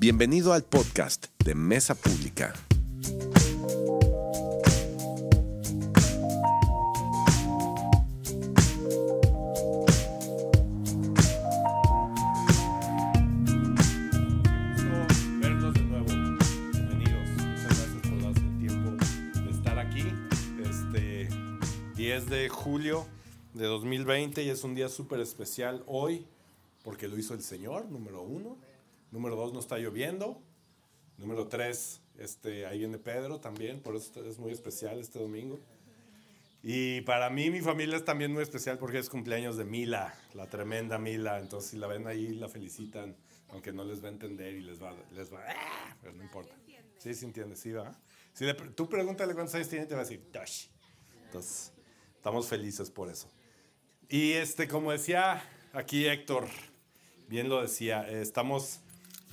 Bienvenido al podcast de Mesa Pública. verlos de nuevo. Bienvenidos. Muchas gracias por darse el tiempo de estar aquí. 10 de julio de 2020 y es un día súper especial hoy porque lo hizo el Señor, número uno. Número dos, no está lloviendo. Número tres, este, ahí viene Pedro también, por eso es muy especial este domingo. Y para mí, mi familia es también muy especial porque es cumpleaños de Mila, la tremenda Mila. Entonces, si la ven ahí, la felicitan, aunque no les va a entender y les va, les va, ¡ah! pero no importa. Sí, sí entiende, sí, va. Si le, tú pregúntale cuántos años tiene, te va a decir, Tosh. Entonces, estamos felices por eso. Y este, como decía aquí Héctor, bien lo decía, eh, estamos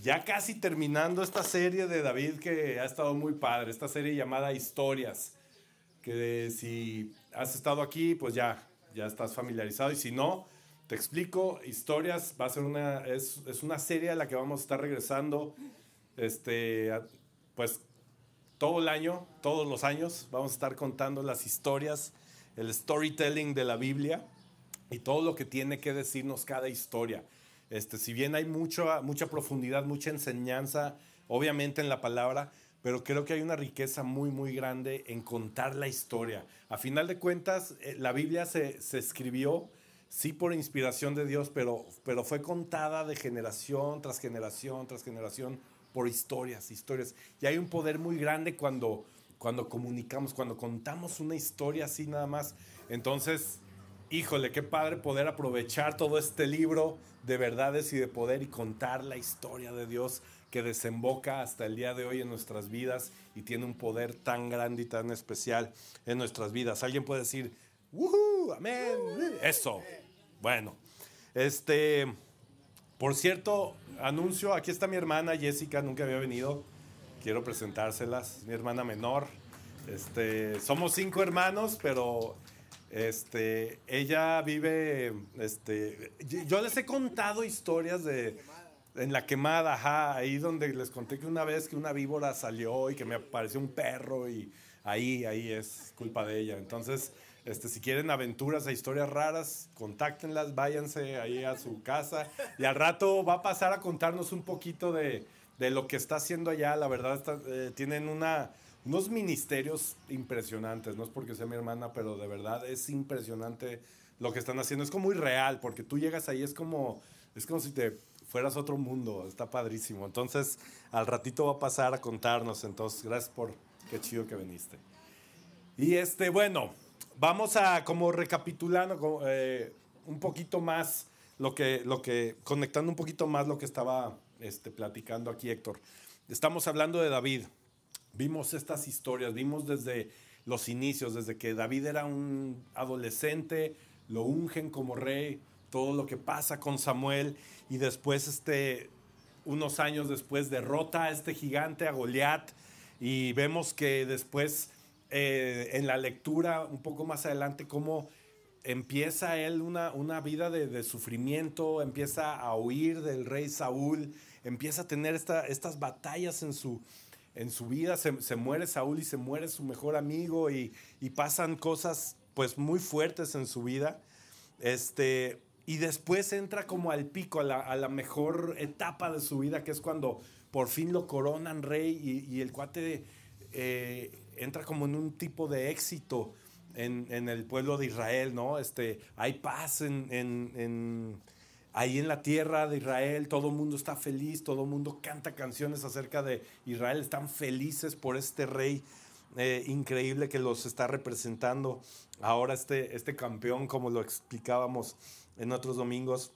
ya casi terminando esta serie de David que ha estado muy padre, esta serie llamada Historias que si has estado aquí, pues ya, ya estás familiarizado. Y si no, te explico, Historias va a ser una, es, es una serie a la que vamos a estar regresando, este, pues todo el año, todos los años, vamos a estar contando las historias, el storytelling de la Biblia y todo lo que tiene que decirnos cada historia. Este, si bien hay mucha, mucha profundidad, mucha enseñanza, obviamente en la palabra, pero creo que hay una riqueza muy, muy grande en contar la historia. A final de cuentas, eh, la Biblia se, se escribió, sí por inspiración de Dios, pero, pero fue contada de generación tras generación tras generación por historias, historias. Y hay un poder muy grande cuando, cuando comunicamos, cuando contamos una historia así nada más. Entonces, híjole, qué padre poder aprovechar todo este libro de verdades y de poder y contar la historia de Dios que desemboca hasta el día de hoy en nuestras vidas y tiene un poder tan grande y tan especial en nuestras vidas. Alguien puede decir, ¡Woohoo! ¡Amén! Eso. Bueno, este, por cierto, anuncio, aquí está mi hermana Jessica, nunca había venido. Quiero presentárselas, mi hermana menor. Este, somos cinco hermanos, pero este, ella vive, este, yo les he contado historias de en la quemada, ajá, ahí donde les conté que una vez que una víbora salió y que me apareció un perro y ahí, ahí es culpa de ella. Entonces, este, si quieren aventuras e historias raras, contáctenlas, váyanse ahí a su casa y al rato va a pasar a contarnos un poquito de, de lo que está haciendo allá. La verdad, eh, tienen una, unos ministerios impresionantes. No es porque sea mi hermana, pero de verdad es impresionante lo que están haciendo. Es como muy real, porque tú llegas ahí, es como, es como si te fueras a otro mundo. Está padrísimo. Entonces, al ratito va a pasar a contarnos. Entonces, gracias por qué chido que viniste. Y este, bueno, vamos a como recapitulando como, eh, un poquito más lo que, lo que, conectando un poquito más lo que estaba este, platicando aquí Héctor. Estamos hablando de David. Vimos estas historias, vimos desde los inicios, desde que David era un adolescente, lo ungen como rey, todo lo que pasa con Samuel y después este, unos años después derrota a este gigante, a Goliat, y vemos que después eh, en la lectura, un poco más adelante, cómo empieza él una, una vida de, de sufrimiento, empieza a huir del rey Saúl, empieza a tener esta- estas batallas en su, en su vida, se, muere Saúl y se muere su mejor amigo y, pasan cosas pues muy fuertes en su vida. Este, y después entra como al pico, a la, mejor etapa de su vida, que es cuando por fin lo coronan rey y, el cuate eh, entra como en un tipo de éxito en, el pueblo de Israel, ¿no? Este, hay paz en- ahí en la tierra de Israel, todo el mundo está feliz, todo el mundo canta canciones acerca de Israel, están felices por este rey eh, increíble que los está representando. Ahora este, este campeón, como lo explicábamos en otros domingos,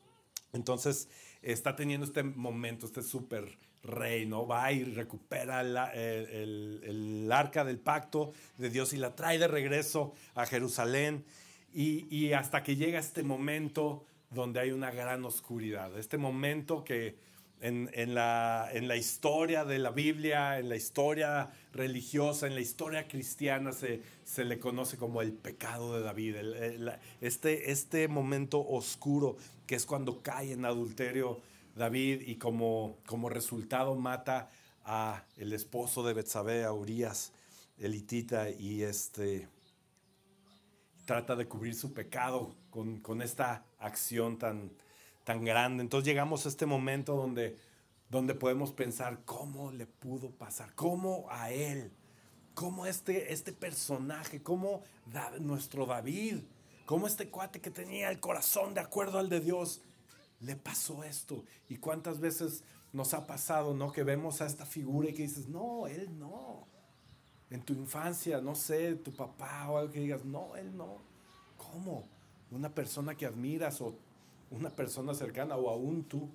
entonces está teniendo este momento, este súper rey, ¿no? Va y recupera la- el, el- el arca del pacto de Dios y la trae de regreso a Jerusalén. Y, y hasta que llega este momento donde hay una gran oscuridad, este momento que en, en la, en la historia de la Biblia, en la historia religiosa, en la historia cristiana, se, se le conoce como el pecado de David, este, este momento oscuro que es cuando cae en adulterio David y como, como resultado mata a el esposo de Betsabé, a Urias, elitita, y este trata de cubrir su pecado con, con esta acción tan, tan grande. Entonces llegamos a este momento donde, donde podemos pensar cómo le pudo pasar, cómo a él, cómo este, este personaje, cómo nuestro David, cómo este cuate que tenía el corazón de acuerdo al de Dios, le pasó esto. Y cuántas veces nos ha pasado, ¿no? Que vemos a esta figura y que dices, no, él no. En tu infancia, no sé, tu papá o algo que digas, no, él no. ¿Cómo? Una persona que admiras o una persona cercana o aún tú.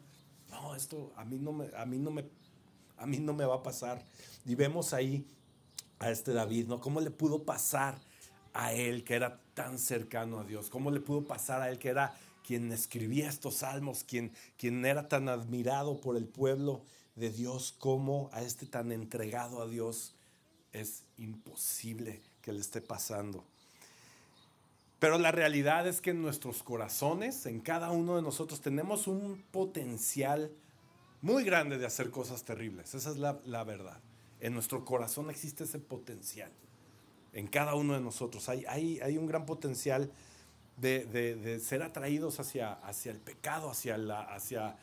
No, esto a mí no me, a mí no me, a mí no me va a pasar. Y vemos ahí a este David, ¿no? ¿Cómo le pudo pasar a él que era tan cercano a Dios? ¿Cómo le pudo pasar a él que era quien escribía estos salmos, quien, quien era tan admirado por el pueblo de Dios, como a este tan entregado a Dios, es imposible que le esté pasando. Pero la realidad es que en nuestros corazones, en cada uno de nosotros, tenemos un potencial muy grande de hacer cosas terribles. Esa es la, la verdad. En nuestro corazón existe ese potencial. En cada uno de nosotros hay, hay, hay un gran potencial de, ser atraídos hacia, hacia el pecado, hacia, la, hacia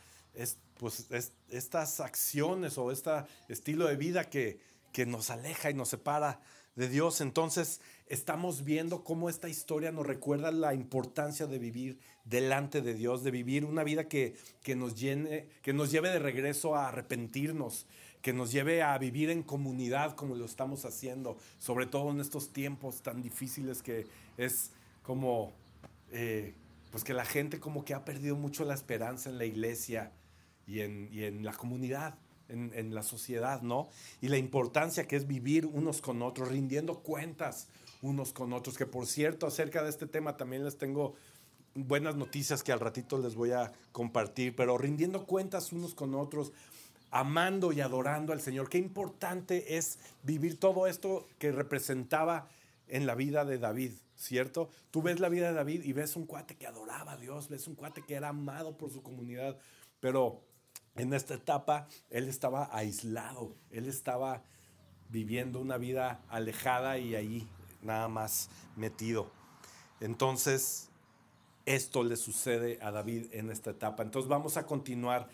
pues, estas acciones o este estilo de vida que, que nos aleja y nos separa de Dios. Entonces estamos viendo cómo esta historia nos recuerda la importancia de vivir delante de Dios, de vivir una vida que, que, nos, llene, que nos lleve de regreso a arrepentirnos, que nos lleve a vivir en comunidad como lo estamos haciendo, sobre todo en estos tiempos tan difíciles que es como eh, pues que la gente como que ha perdido mucho la esperanza en la iglesia y en, la comunidad, en, la sociedad, ¿no? Y la importancia que es vivir unos con otros, rindiendo cuentas unos con otros, que por cierto, acerca de este tema también les tengo buenas noticias que al ratito les voy a compartir, pero rindiendo cuentas unos con otros, amando y adorando al Señor. Qué importante es vivir todo esto que representaba en la vida de David. ¿cierto? Tú ves la vida de David y ves un cuate que adoraba a Dios, ves un cuate que era amado por su comunidad, pero en esta etapa él estaba aislado, él estaba viviendo una vida alejada y ahí nada más metido. Entonces, esto le sucede a David en esta etapa. Entonces vamos a continuar,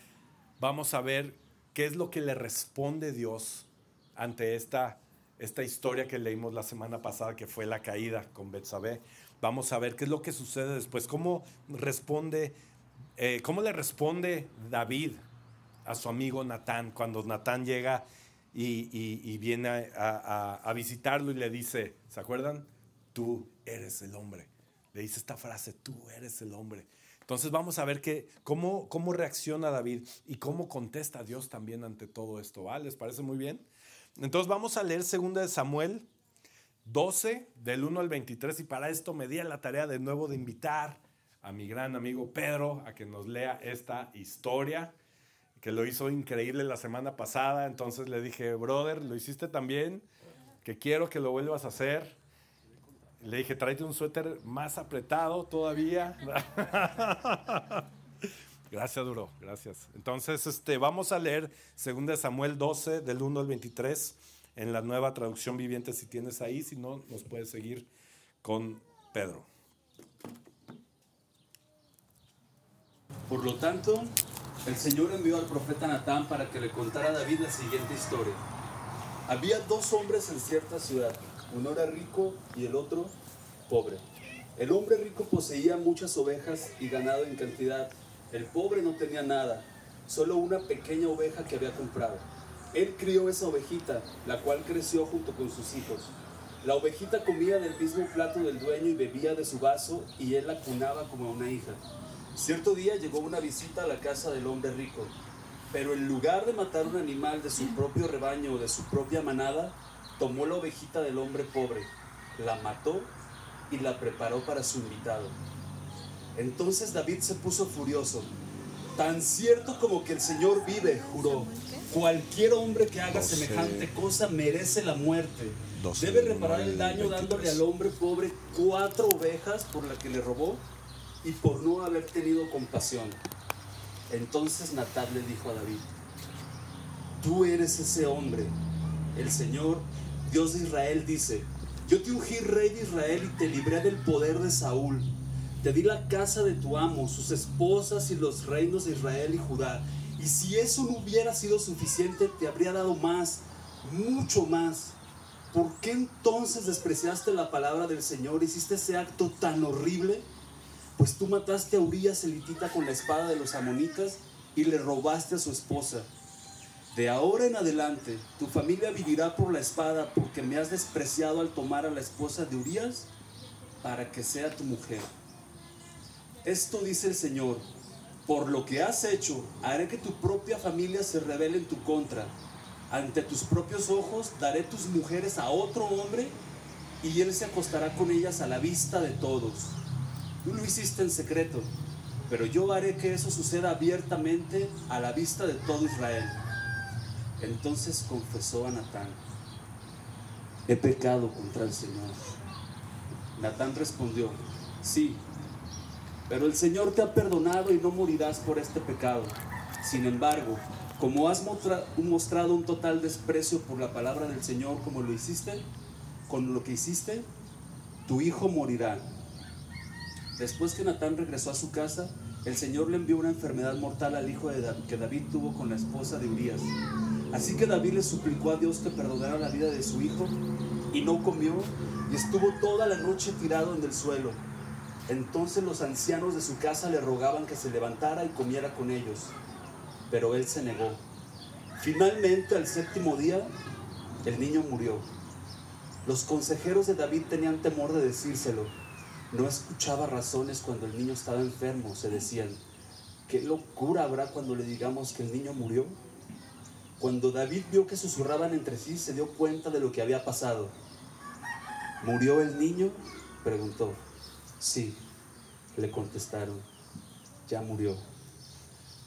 vamos a ver qué es lo que le responde Dios ante esta esta historia que leímos la semana pasada, que fue la caída con Betsabé. Vamos a ver qué es lo que sucede después, cómo responde, eh, cómo le responde David a su amigo Natán cuando Natán llega y, viene a, visitarlo y le dice, ¿se acuerdan? Tú eres el hombre. Le dice esta frase, tú eres el hombre. Entonces vamos a ver que, cómo, cómo reacciona David y cómo contesta Dios también ante todo esto. ¿vale? ¿Les parece muy bien? Entonces vamos a leer 2 de Samuel 12, del 1 al 23, y para esto me di a la tarea de nuevo de invitar a mi gran amigo Pedro a que nos lea esta historia, que lo hizo increíble la semana pasada. Entonces le dije, brother, lo hiciste también, que quiero que lo vuelvas a hacer. Le dije, tráete un suéter más apretado todavía. Gracias, Duro, gracias. Entonces, este, vamos a leer 2 Samuel 12, del 1 al 23, en la nueva traducción viviente, si tienes ahí, si no, nos puedes seguir con Pedro. Por lo tanto, el Señor envió al profeta Natán para que le contara a David la siguiente historia. Había dos hombres en cierta ciudad, uno era rico y el otro pobre. El hombre rico poseía muchas ovejas y ganado en cantidad el pobre no tenía nada, solo una pequeña oveja que había comprado. Él crió esa ovejita, la cual creció junto con sus hijos. La ovejita comía del mismo plato del dueño y bebía de su vaso, y él la cunaba como a una hija. Cierto día llegó una visita a la casa del hombre rico, pero en lugar de matar un animal de su propio rebaño o de su propia manada, tomó la ovejita del hombre pobre, la mató y la preparó para su invitado. Entonces David se puso furioso. Tan cierto como que el Señor vive, juró. Cualquier hombre que haga semejante cosa merece la muerte. Debe reparar el daño dándole al hombre pobre cuatro ovejas por la que le robó y por no haber tenido compasión. Entonces Natán le dijo a David, tú eres ese hombre. El Señor, Dios de Israel, dice, yo te ungí rey de Israel y te libré del poder de Saúl. Te di la casa de tu amo, sus esposas y los reinos de Israel y Judá. Y si eso no hubiera sido suficiente, te habría dado más, mucho más. ¿Por qué entonces despreciaste la palabra del Señor? ¿Hiciste ese acto tan horrible? Pues tú mataste a Urias elitita con la espada de los amonitas y le robaste a su esposa. De ahora en adelante, tu familia vivirá por la espada porque me has despreciado al tomar a la esposa de Urias para que sea tu mujer. Esto dice el Señor, por lo que has hecho, haré que tu propia familia se revele en tu contra. Ante tus propios ojos daré tus mujeres a otro hombre y él se acostará con ellas a la vista de todos. Tú lo hiciste en secreto, pero yo haré que eso suceda abiertamente a la vista de todo Israel. Entonces confesó a Natán, he pecado contra el Señor. Natán respondió, sí, pero el Señor te ha perdonado y no morirás por este pecado. Sin embargo, como has mostrado un total desprecio por la palabra del Señor como lo hiciste, con lo que hiciste, tu hijo morirá. Después que Natán regresó a su casa, el Señor le envió una enfermedad mortal al hijo de que David tuvo con la esposa de Urias. Así que David le suplicó a Dios que perdonara la vida de su hijo y no comió y estuvo toda la noche tirado en el suelo. Entonces los ancianos de su casa le rogaban que se levantara y comiera con ellos, pero él se negó. Finalmente, al séptimo día, el niño murió. Los consejeros de David tenían temor de decírselo no escuchaba razones cuando el niño estaba enfermo. Se decían, ¿qué locura habrá cuando le digamos que el niño murió? Cuando David vio que susurraban entre sí, se dio cuenta de lo que había pasado. ¿Murió el niño? preguntó. Sí, le contestaron. Ya murió.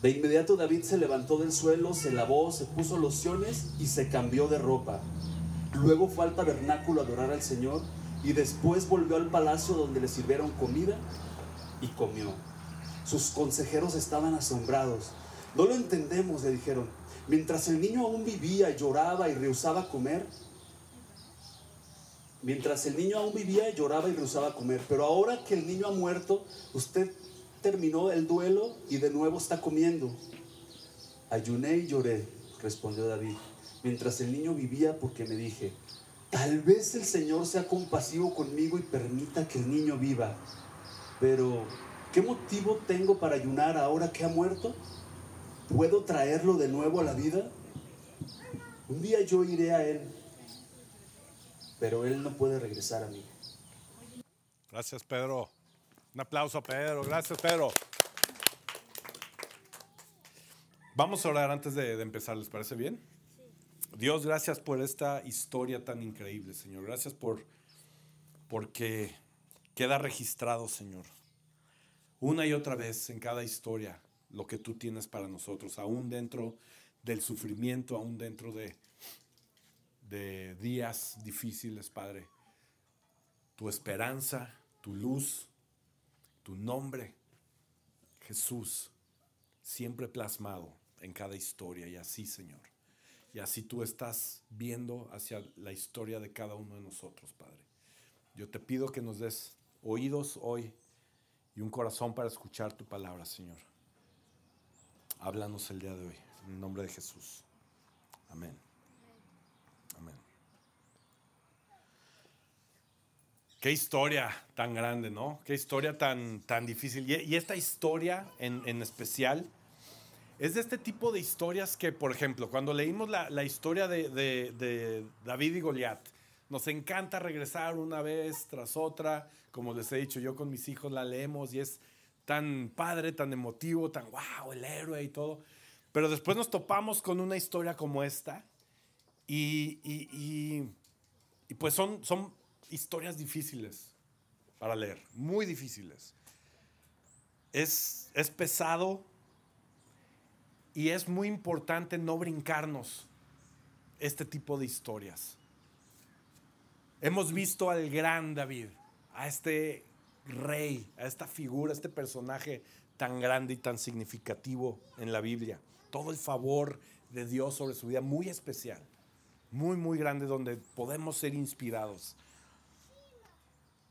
De inmediato David se levantó del suelo, se lavó, se puso lociones y se cambió de ropa. Luego fue al tabernáculo a adorar al Señor y después volvió al palacio donde le sirvieron comida y comió. Sus consejeros estaban asombrados. No lo entendemos, le dijeron. Mientras el niño aún vivía, lloraba y rehusaba comer. Mientras el niño aún vivía, lloraba y rehusaba comer. Pero ahora que el niño ha muerto, usted terminó el duelo y de nuevo está comiendo. Ayuné y lloré, respondió David, mientras el niño vivía porque me dije, Tal vez el Señor sea compasivo conmigo y permita que el niño viva. Pero, ¿qué motivo tengo para ayunar ahora que ha muerto? ¿Puedo traerlo de nuevo a la vida? Un día yo iré a Él, pero Él no puede regresar a mí. Gracias, Pedro. Un aplauso Pedro. Gracias, Pedro. Vamos a orar antes de, de empezar, ¿les parece bien? Dios, gracias por esta historia tan increíble, Señor. Gracias por porque queda registrado, Señor, una y otra vez en cada historia lo que tú tienes para nosotros, aún dentro del sufrimiento, aún dentro de, de días difíciles, Padre. Tu esperanza, tu luz, tu nombre, Jesús, siempre plasmado en cada historia y así, Señor. Y así tú estás viendo hacia la historia de cada uno de nosotros, Padre. Yo te pido que nos des oídos hoy y un corazón para escuchar tu palabra, Señor. Háblanos el día de hoy, en el nombre de Jesús. Amén. Amén. Qué historia tan grande, ¿no? Qué historia tan, tan difícil. Y, esta historia en, en especial es de este tipo de historias que, por ejemplo, cuando leímos la, historia de, David y Goliat, nos encanta regresar una vez tras otra. Como les he dicho, yo con mis hijos la leemos y es tan padre, tan emotivo, tan wow, el héroe y todo. Pero después nos topamos con una historia como esta y, y, y, y pues son, son historias difíciles para leer, muy difíciles. Es, es pesado, y es muy importante no brincarnos este tipo de historias. Hemos visto al gran David, a este rey, a esta figura, a este personaje tan grande y tan significativo en la Biblia. Todo el favor de Dios sobre su vida, muy especial, muy, muy grande, donde podemos ser inspirados.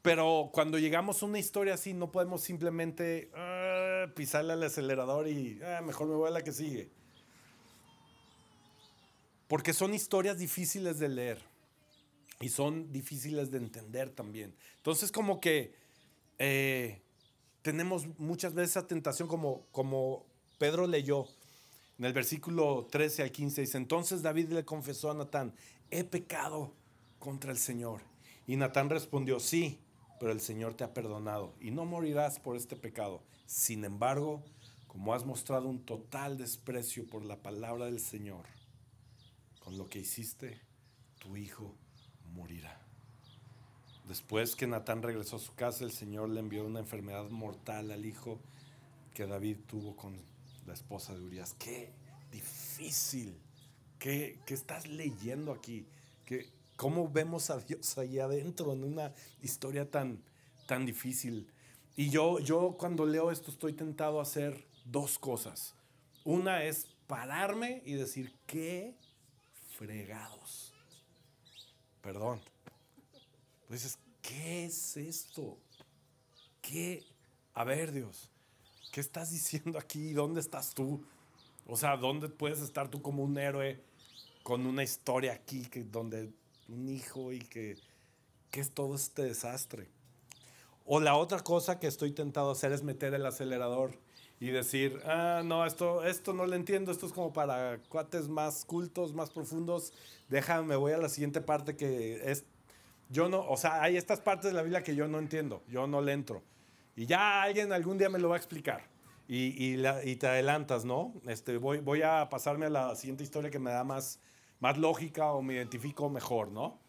Pero cuando llegamos a una historia así, no podemos simplemente pisarle al acelerador y ah, mejor me voy a la que sigue. Porque son historias difíciles de leer y son difíciles de entender también. Entonces como que eh, tenemos muchas veces esa tentación como, como Pedro leyó en el versículo 13 al 15. Dice, entonces David le confesó a Natán, he pecado contra el Señor. Y Natán respondió, sí, pero el Señor te ha perdonado y no morirás por este pecado. Sin embargo, como has mostrado un total desprecio por la palabra del Señor, con lo que hiciste, tu hijo morirá. Después que Natán regresó a su casa, el Señor le envió una enfermedad mortal al hijo que David tuvo con la esposa de Urias. Qué difícil. ¿Qué, qué estás leyendo aquí? ¿Qué, ¿Cómo vemos a Dios ahí adentro en una historia tan, tan difícil? Y yo, yo cuando leo esto estoy tentado a hacer dos cosas. Una es pararme y decir, qué fregados. Perdón. Dices, ¿qué es esto? ¿Qué? A ver, Dios, ¿qué estás diciendo aquí? ¿Dónde estás tú? O sea, ¿dónde puedes estar tú como un héroe con una historia aquí que, donde un hijo y que, que es todo este desastre? O la otra cosa que estoy tentado a hacer es meter el acelerador y decir, ah, no, esto, esto no lo entiendo, esto es como para cuates más cultos, más profundos. Déjame, voy a la siguiente parte que es, yo no, o sea, hay estas partes de la Biblia que yo no entiendo, yo no le entro. Y ya alguien algún día me lo va a explicar. Y, y, te adelantas, ¿no? Este, voy, voy a pasarme a la siguiente historia que me da más, más lógica o me identifico mejor, ¿no?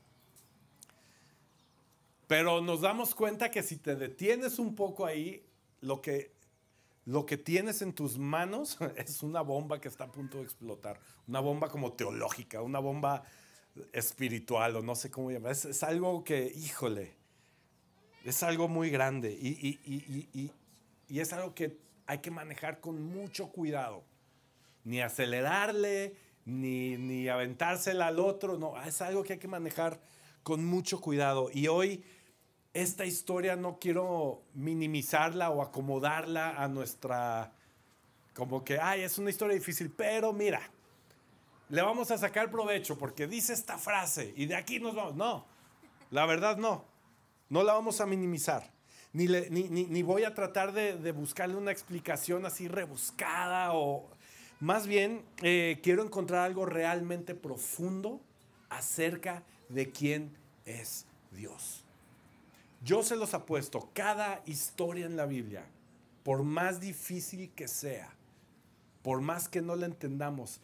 Pero nos damos cuenta que si te detienes un poco ahí, lo que lo que tienes en tus manos es una bomba que está a punto de explotar. Una bomba como teológica, una bomba espiritual o no sé cómo llamar. Es, algo que, híjole, es algo muy grande y, es algo que hay que manejar con mucho cuidado. Ni acelerarle, ni, ni aventársela al otro, no, es algo que hay que manejar con mucho cuidado. Y hoy esta historia no quiero minimizarla o acomodarla a nuestra, como que, ay, es una historia difícil, pero mira, le vamos a sacar provecho porque dice esta frase y de aquí nos vamos. No, la verdad no, no la vamos a minimizar. Ni, ni, voy a tratar de, buscarle una explicación así rebuscada o más bien eh, quiero encontrar algo realmente profundo acerca de quién es Dios. Yo se los apuesto, cada historia en la Biblia, por más difícil que sea, por más que no la entendamos,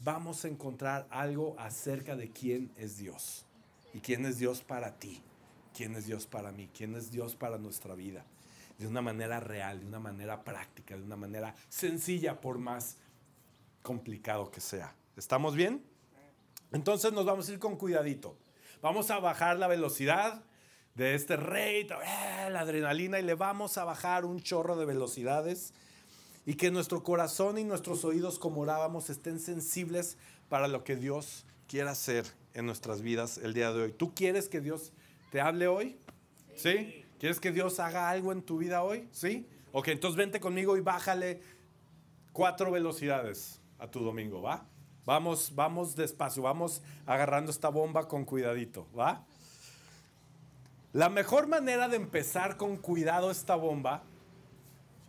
vamos a encontrar algo acerca de quién es Dios y quién es Dios para ti, quién es Dios para mí, quién es Dios para nuestra vida, de una manera real, de una manera práctica, de una manera sencilla, por más complicado que sea. ¿Estamos bien? Entonces nos vamos a ir con cuidadito. Vamos a bajar la velocidad de este rey, eh, la adrenalina, y le vamos a bajar un chorro de velocidades y que nuestro corazón y nuestros oídos, como orábamos, estén sensibles para lo que Dios quiera hacer en nuestras vidas el día de hoy. ¿Tú quieres que Dios te hable hoy? ¿Sí? ¿Quieres que Dios haga algo en tu vida hoy? ¿Sí? Ok, entonces vente conmigo y bájale cuatro velocidades a tu domingo, ¿va? Vamos, vamos despacio, vamos agarrando esta bomba con cuidadito, ¿va? La mejor manera de empezar con cuidado esta bomba,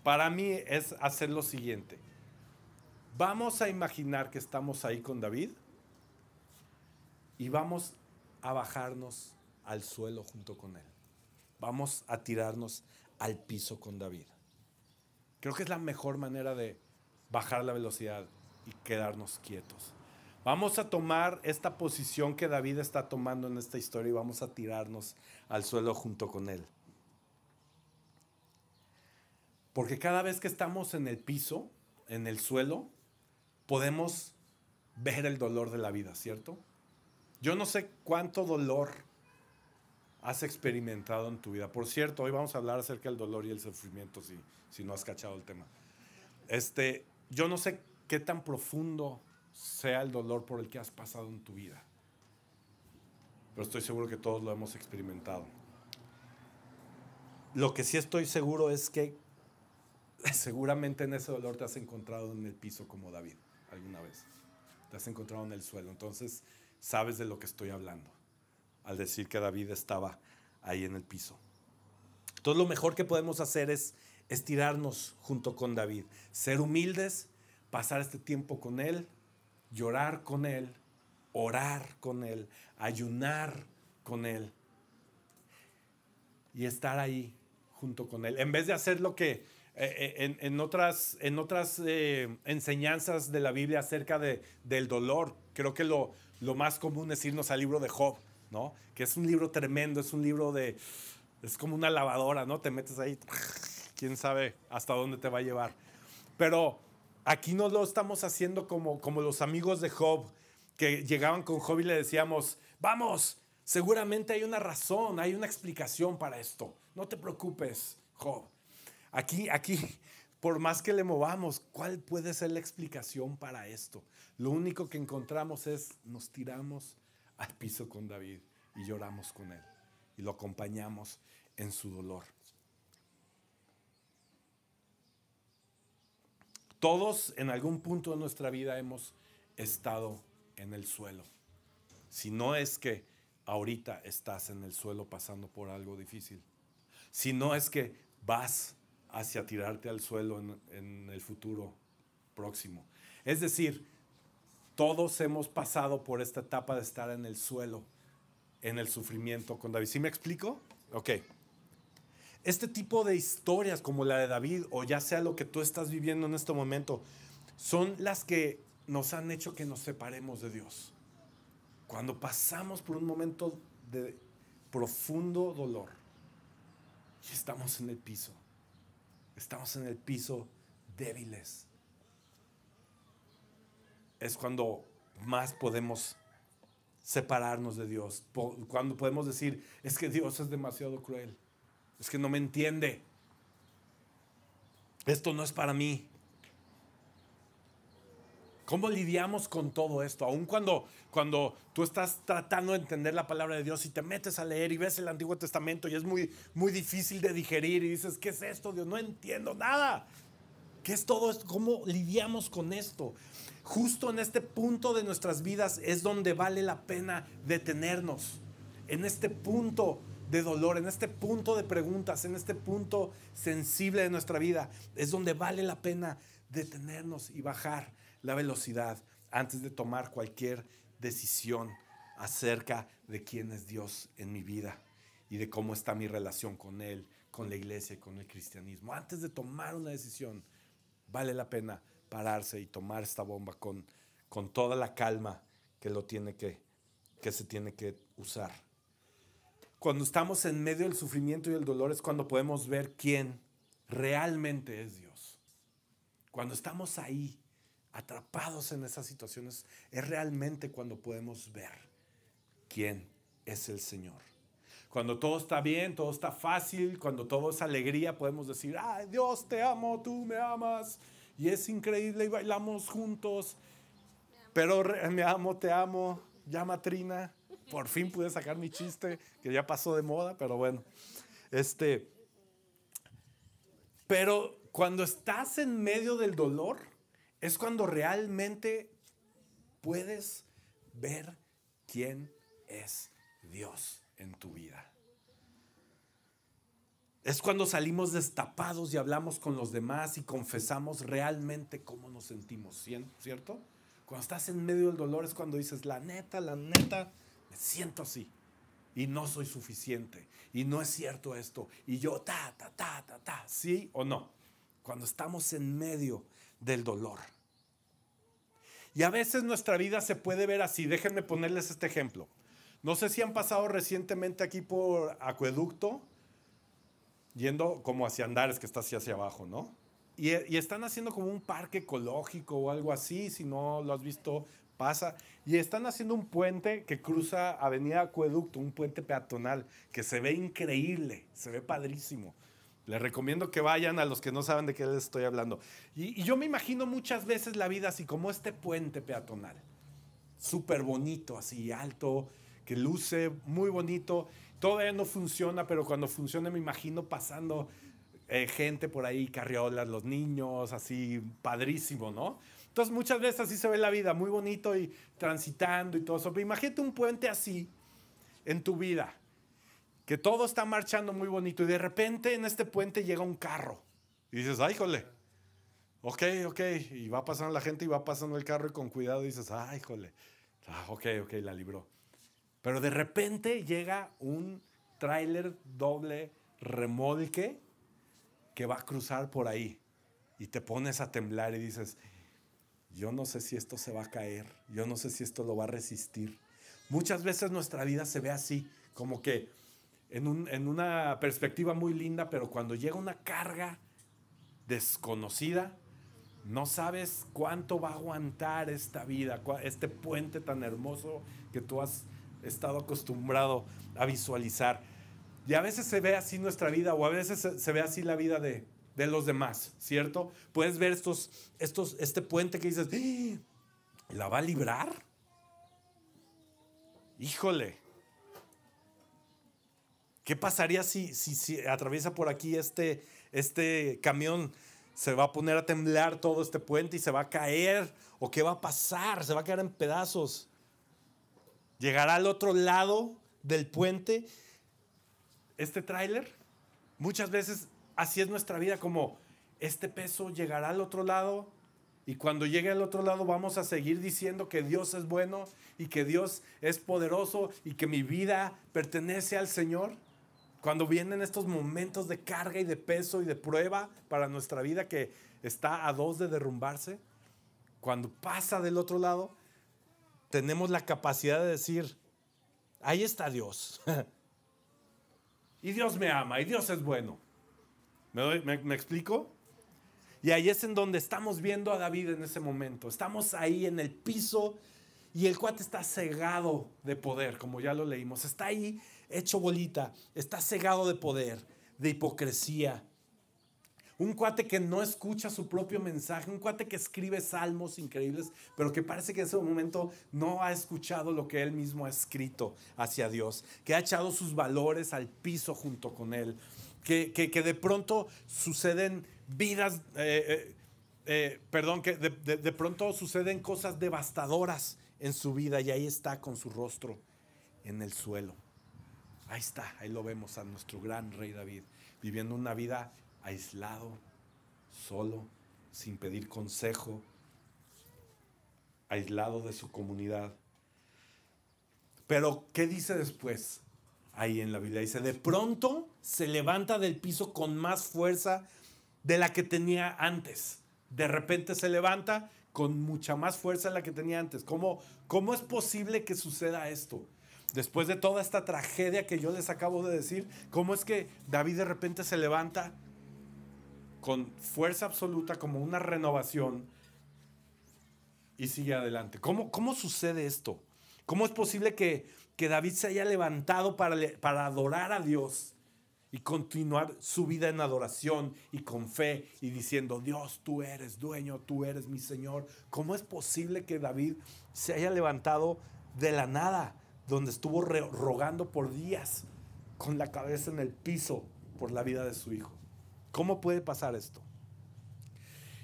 para mí, es hacer lo siguiente. Vamos a imaginar que estamos ahí con David y vamos a bajarnos al suelo junto con él. Vamos a tirarnos al piso con David. Creo que es la mejor manera de bajar la velocidad y quedarnos quietos. Vamos a tomar esta posición que David está tomando en esta historia y vamos a tirarnos al suelo junto con él. Porque cada vez que estamos en el piso, en el suelo, podemos ver el dolor de la vida, ¿cierto? Yo no sé cuánto dolor has experimentado en tu vida. Por cierto, hoy vamos a hablar acerca del dolor y el sufrimiento, si, si no has cachado el tema. Este, yo no sé qué tan profundo sea el dolor por el que has pasado en tu vida, pero estoy seguro que todos lo hemos experimentado. Lo que sí estoy seguro es que seguramente en ese dolor te has encontrado en el piso como David alguna vez. Te has encontrado en el suelo. Entonces sabes de lo que estoy hablando al decir que David estaba ahí en el piso. Entonces lo mejor que podemos hacer es estirarnos junto con David, ser humildes, pasar este tiempo con Él, llorar con Él, orar con Él, ayunar con Él y estar ahí junto con Él. En vez de hacer lo que eh, eh, en, otras, en otras eh, enseñanzas de la Biblia acerca de, del dolor, creo que lo, lo más común es irnos al libro de Job, ¿no? Que es un libro tremendo, es un libro de... Es como una lavadora, ¿no? Te metes ahí, quién sabe hasta dónde te va a llevar. Pero aquí no lo estamos haciendo como, como los amigos de Job, que llegaban con Job y le decíamos, vamos, seguramente hay una razón, hay una explicación para esto. No te preocupes, Job. Aquí, aquí, por más que le movamos, ¿cuál puede ser la explicación para esto? Lo único que encontramos es, nos tiramos al piso con David y lloramos con él y lo acompañamos en su dolor. Todos en algún punto de nuestra vida hemos estado en el suelo. Si no es que ahorita estás en el suelo pasando por algo difícil. Si no es que vas hacia tirarte al suelo en, el futuro próximo. Es decir, todos hemos pasado por esta etapa de estar en el suelo, en el sufrimiento con David. ¿Sí me explico? Ok. Este tipo de historias como la de David o ya sea lo que tú estás viviendo en este momento, son las que nos han hecho que nos separemos de Dios. Cuando pasamos por un momento de profundo dolor y estamos en el piso, estamos en el piso débiles, es cuando más podemos separarnos de Dios, cuando podemos decir, es que Dios es demasiado cruel es que no me entiende. Esto no es para mí. ¿Cómo lidiamos con todo esto? Aun cuando, cuando tú estás tratando de entender la palabra de Dios y te metes a leer y ves el Antiguo Testamento y es muy, muy difícil de digerir y dices, ¿qué es esto, Dios? No entiendo nada. ¿Qué es todo esto? ¿Cómo lidiamos con esto? Justo en este punto de nuestras vidas es donde vale la pena detenernos. En este punto de dolor, en este punto de preguntas, en este punto sensible de nuestra vida, es donde vale la pena detenernos y bajar la velocidad antes de tomar cualquier decisión acerca de quién es Dios en mi vida y de cómo está mi relación con Él, con la iglesia y con el cristianismo. Antes de tomar una decisión, vale la pena pararse y tomar esta bomba con, con toda la calma que, lo tiene que, que se tiene que usar. Cuando estamos en medio del sufrimiento y el dolor es cuando podemos ver quién realmente es Dios. Cuando estamos ahí, atrapados en esas situaciones, es realmente cuando podemos ver quién es el Señor. Cuando todo está bien, todo está fácil, cuando todo es alegría, podemos decir, ay Dios, te amo, tú me amas. Y es increíble y bailamos juntos. Pero me amo, te amo, llama Trina por fin pude sacar mi chiste, que ya pasó de moda, pero bueno. Este, pero cuando estás en medio del dolor, es cuando realmente puedes ver quién es Dios en tu vida. Es cuando salimos destapados y hablamos con los demás y confesamos realmente cómo nos sentimos, ¿cierto? Cuando estás en medio del dolor es cuando dices, la neta, la neta, me siento así y no soy suficiente y no es cierto esto y yo ta, ta, ta, ta, ta, sí o no, cuando estamos en medio del dolor. Y a veces nuestra vida se puede ver así, déjenme ponerles este ejemplo. No sé si han pasado recientemente aquí por Acueducto, yendo como hacia Andares, que está así hacia abajo, ¿no? Y, están haciendo como un parque ecológico o algo así, si no lo has visto, pasa. Y están haciendo un puente que cruza Avenida Acueducto, un puente peatonal que se ve increíble, se ve padrísimo. Les recomiendo que vayan a los que no saben de qué les estoy hablando. Y, yo me imagino muchas veces la vida así como este puente peatonal. Súper bonito, así alto, que luce muy bonito. Todavía no funciona, pero cuando funciona me imagino pasando eh, gente por ahí, carriolas, los niños, así, padrísimo, ¿no? Entonces muchas veces así se ve la vida, muy bonito y transitando y todo eso. Pero imagínate un puente así en tu vida, que todo está marchando muy bonito y de repente en este puente llega un carro y dices, ay, jole, ok, ok, y va pasando la gente y va pasando el carro y con cuidado dices, ay, jole, ah, ok, ok, la libró. Pero de repente llega un tráiler doble remolque que va a cruzar por ahí y te pones a temblar y dices, yo no sé si esto se va a caer, yo no sé si esto lo va a resistir. Muchas veces nuestra vida se ve así, como que en, un, en una perspectiva muy linda, pero cuando llega una carga desconocida, no sabes cuánto va a aguantar esta vida, este puente tan hermoso que tú has estado acostumbrado a visualizar. Y a veces se ve así nuestra vida o a veces se, se ve así la vida de, de, los demás, ¿cierto? Puedes ver estos, estos, este puente que dices, ¡Ah! ¿la va a librar? Híjole. ¿Qué pasaría si, si, si atraviesa por aquí este, este camión? ¿Se va a poner a temblar todo este puente y se va a caer? ¿O qué va a pasar? ¿Se va a quedar en pedazos? ¿Llegará al otro lado del puente este tráiler? Muchas veces así es nuestra vida, como este peso llegará al otro lado y cuando llegue al otro lado vamos a seguir diciendo que Dios es bueno y que Dios es poderoso y que mi vida pertenece al Señor. Cuando vienen estos momentos de carga y de peso y de prueba para nuestra vida que está a dos de derrumbarse, cuando pasa del otro lado, tenemos la capacidad de decir, ahí está Dios. y Dios me ama y Dios es bueno. ¿Me, explico? Y ahí es en donde estamos viendo a David en ese momento. Estamos ahí en el piso y el cuate está cegado de poder, como ya lo leímos. Está ahí hecho bolita, está cegado de poder, de hipocresía, un cuate que no escucha su propio mensaje, un cuate que escribe salmos increíbles, pero que parece que en ese momento no ha escuchado lo que él mismo ha escrito hacia Dios, que ha echado sus valores al piso junto con él, que, que, de pronto suceden vidas, eh, eh, eh, perdón, que de, de pronto suceden cosas devastadoras en su vida y ahí está con su rostro en el suelo. Ahí está, ahí lo vemos a nuestro gran rey David, viviendo una vida aislado, solo, sin pedir consejo, aislado de su comunidad. Pero, ¿qué dice después? Ahí en la Biblia dice, de pronto se levanta del piso con más fuerza de la que tenía antes. De repente se levanta con mucha más fuerza de la que tenía antes. ¿Cómo, cómo es posible que suceda esto? Después de toda esta tragedia que yo les acabo de decir, ¿cómo es que David de repente se levanta con fuerza absoluta, como una renovación, y sigue adelante. ¿Cómo, cómo sucede esto? ¿Cómo es posible que, que David se haya levantado para, para adorar a Dios y continuar su vida en adoración y con fe y diciendo, Dios, tú eres dueño, tú eres mi Señor? ¿Cómo es posible que David se haya levantado de la nada, donde estuvo rogando por días con la cabeza en el piso por la vida de su hijo? ¿Cómo puede pasar esto?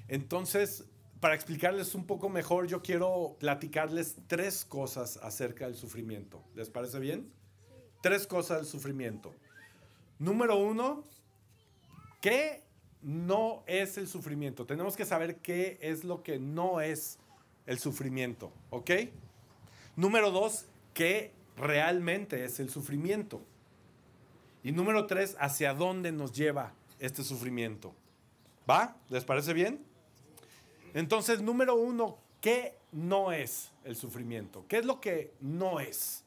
Entonces, para explicarles un poco mejor, yo quiero platicarles tres cosas acerca del sufrimiento. ¿Les parece bien? Tres cosas del sufrimiento. Número uno, ¿qué no es el sufrimiento? Tenemos que saber qué es lo que no es el sufrimiento, ¿ok? Número dos, ¿qué realmente es el sufrimiento? Y número tres, ¿hacia dónde nos lleva este sufrimiento. ¿Va? ¿Les parece bien? Entonces, número uno, ¿qué no es el sufrimiento? ¿Qué es lo que no es?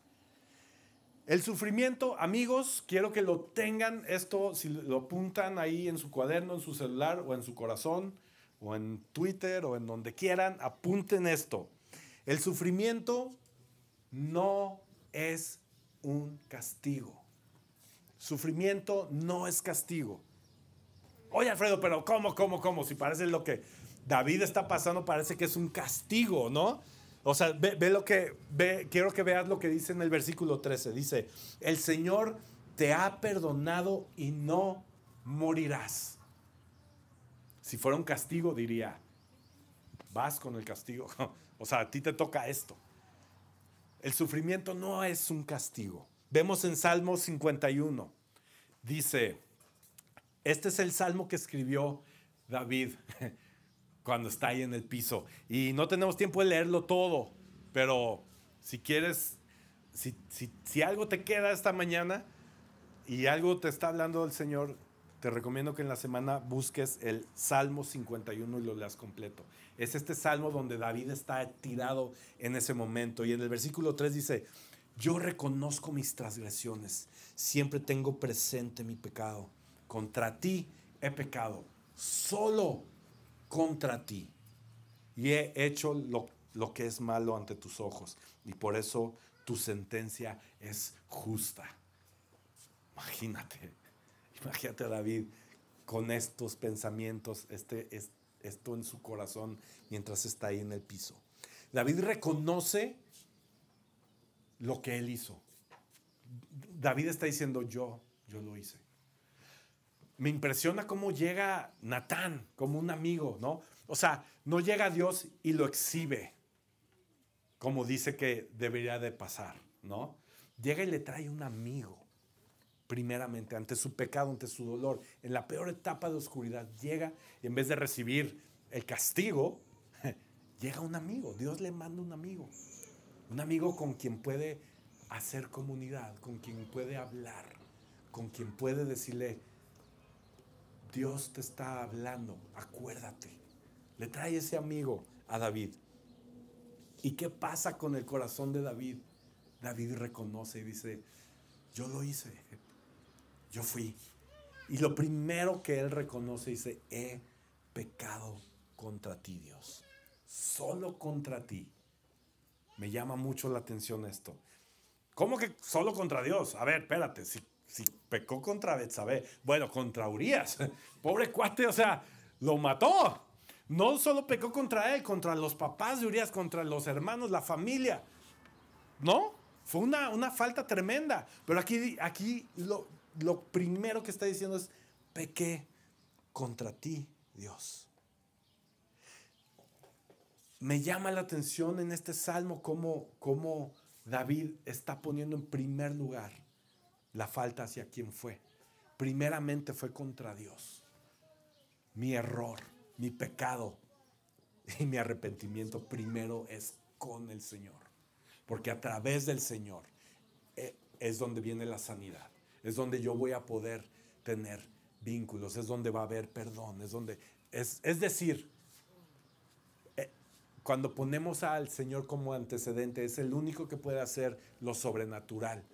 El sufrimiento, amigos, quiero que lo tengan esto, si lo apuntan ahí en su cuaderno, en su celular o en su corazón o en Twitter o en donde quieran, apunten esto. El sufrimiento no es un castigo. Sufrimiento no es castigo. Oye, Alfredo, pero ¿cómo, cómo, cómo? Si parece lo que David está pasando, parece que es un castigo, ¿no? O sea, ve, lo que, ve, quiero que veas lo que dice en el versículo 13. Dice, el Señor te ha perdonado y no morirás. Si fuera un castigo, diría, vas con el castigo. O sea, a ti te toca esto. El sufrimiento no es un castigo. Vemos en Salmo 51. Dice, este es el salmo que escribió David cuando está ahí en el piso. Y no tenemos tiempo de leerlo todo, pero si quieres, si, algo te queda esta mañana y algo te está hablando el Señor, te recomiendo que en la semana busques el Salmo 51 y lo leas completo. Es este salmo donde David está tirado en ese momento. Y en el versículo 3 dice, yo reconozco mis transgresiones, siempre tengo presente mi pecado. Contra ti he pecado, solo contra ti. Y he hecho lo, lo que es malo ante tus ojos. Y por eso tu sentencia es justa. Imagínate. Imagínate a David con estos pensamientos, este, esto en su corazón mientras está ahí en el piso. David reconoce lo que él hizo. David está diciendo, yo, yo lo hice. Me impresiona cómo llega Natán como un amigo, ¿no? O sea, no llega a Dios y lo exhibe, como dice que debería de pasar, ¿no? Llega y le trae un amigo primeramente, ante su pecado, ante su dolor, en la peor etapa de oscuridad, llega y en vez de recibir el castigo, llega un amigo. Dios le manda un amigo. Un amigo con quien puede hacer comunidad, con quien puede hablar, con quien puede decirle, Dios te está hablando, acuérdate. Le trae ese amigo a David. ¿Y qué pasa con el corazón de David? David reconoce y dice, yo lo hice, yo fui. Y lo primero que él reconoce dice, he pecado contra ti, Dios. Solo contra ti. Me llama mucho la atención esto. ¿Cómo que solo contra Dios? A ver, espérate, si, si pecó contra Betsabé, bueno, contra Urias, pobre cuate, o sea, lo mató. No solo pecó contra él, contra los papás de Urias, contra los hermanos, la familia. ¿No? Fue una, una falta tremenda. Pero aquí, aquí lo, lo primero que está diciendo es, pequé contra ti, Dios. Me llama la atención en este salmo cómo, cómo David está poniendo en primer lugar la falta hacia quien fue. Primeramente fue contra Dios. Mi error, mi pecado y mi arrepentimiento primero es con el Señor. Porque a través del Señor eh, es donde viene la sanidad es donde yo voy a poder tener vínculos, es donde va a haber perdón, es donde, es, es decir, eh, cuando ponemos al Señor como antecedente, es el único que puede hacer lo sobrenatural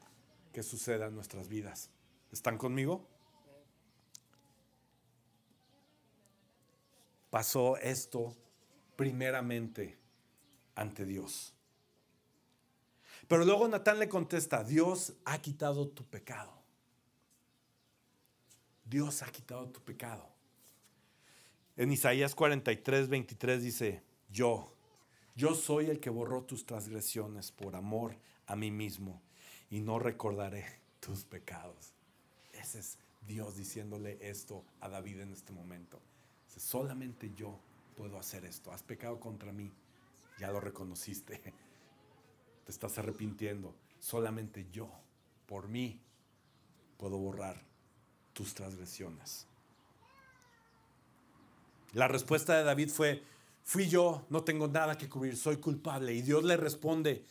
que suceda en nuestras vidas. ¿Están conmigo? Pasó esto primeramente ante Dios. Pero luego Natán le contesta, Dios ha quitado tu pecado. Dios ha quitado tu pecado. En Isaías 43, 23 dice, yo, yo soy el que borró tus transgresiones por amor a mí mismo y no recordaré tus pecados. Ese es Dios diciéndole esto a David en este momento. Solamente yo puedo hacer esto. Has pecado contra mí. Ya lo reconociste. Te estás arrepintiendo. Solamente yo, por mí, puedo borrar tus transgresiones. La respuesta de David fue, fui yo, no tengo nada que cubrir, soy culpable. Y Dios le responde,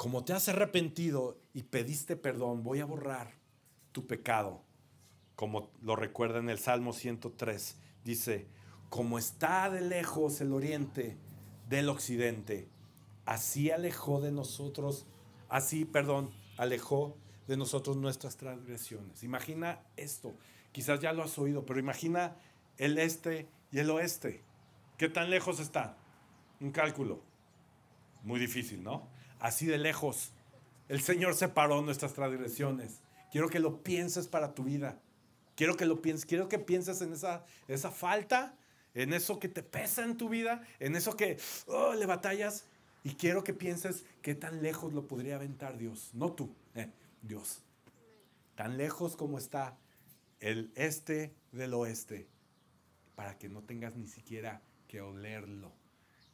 como te has arrepentido y pediste perdón, voy a borrar tu pecado. Como lo recuerda en el Salmo 103, dice, como está de lejos el oriente del occidente, así alejó de nosotros, así, perdón, alejó de nosotros nuestras transgresiones. Imagina esto, quizás ya lo has oído, pero imagina el este y el oeste. ¿Qué tan lejos está? Un cálculo. Muy difícil, ¿no? Así de lejos. El Señor separó nuestras transgresiones. Quiero que lo pienses para tu vida. Quiero que lo pienses, quiero que pienses en esa, esa falta, en eso que te pesa en tu vida, en eso que oh, le batallas. Y quiero que pienses qué tan lejos lo podría aventar Dios, no tú, eh, Dios. Tan lejos como está el este del oeste, para que no tengas ni siquiera que olerlo,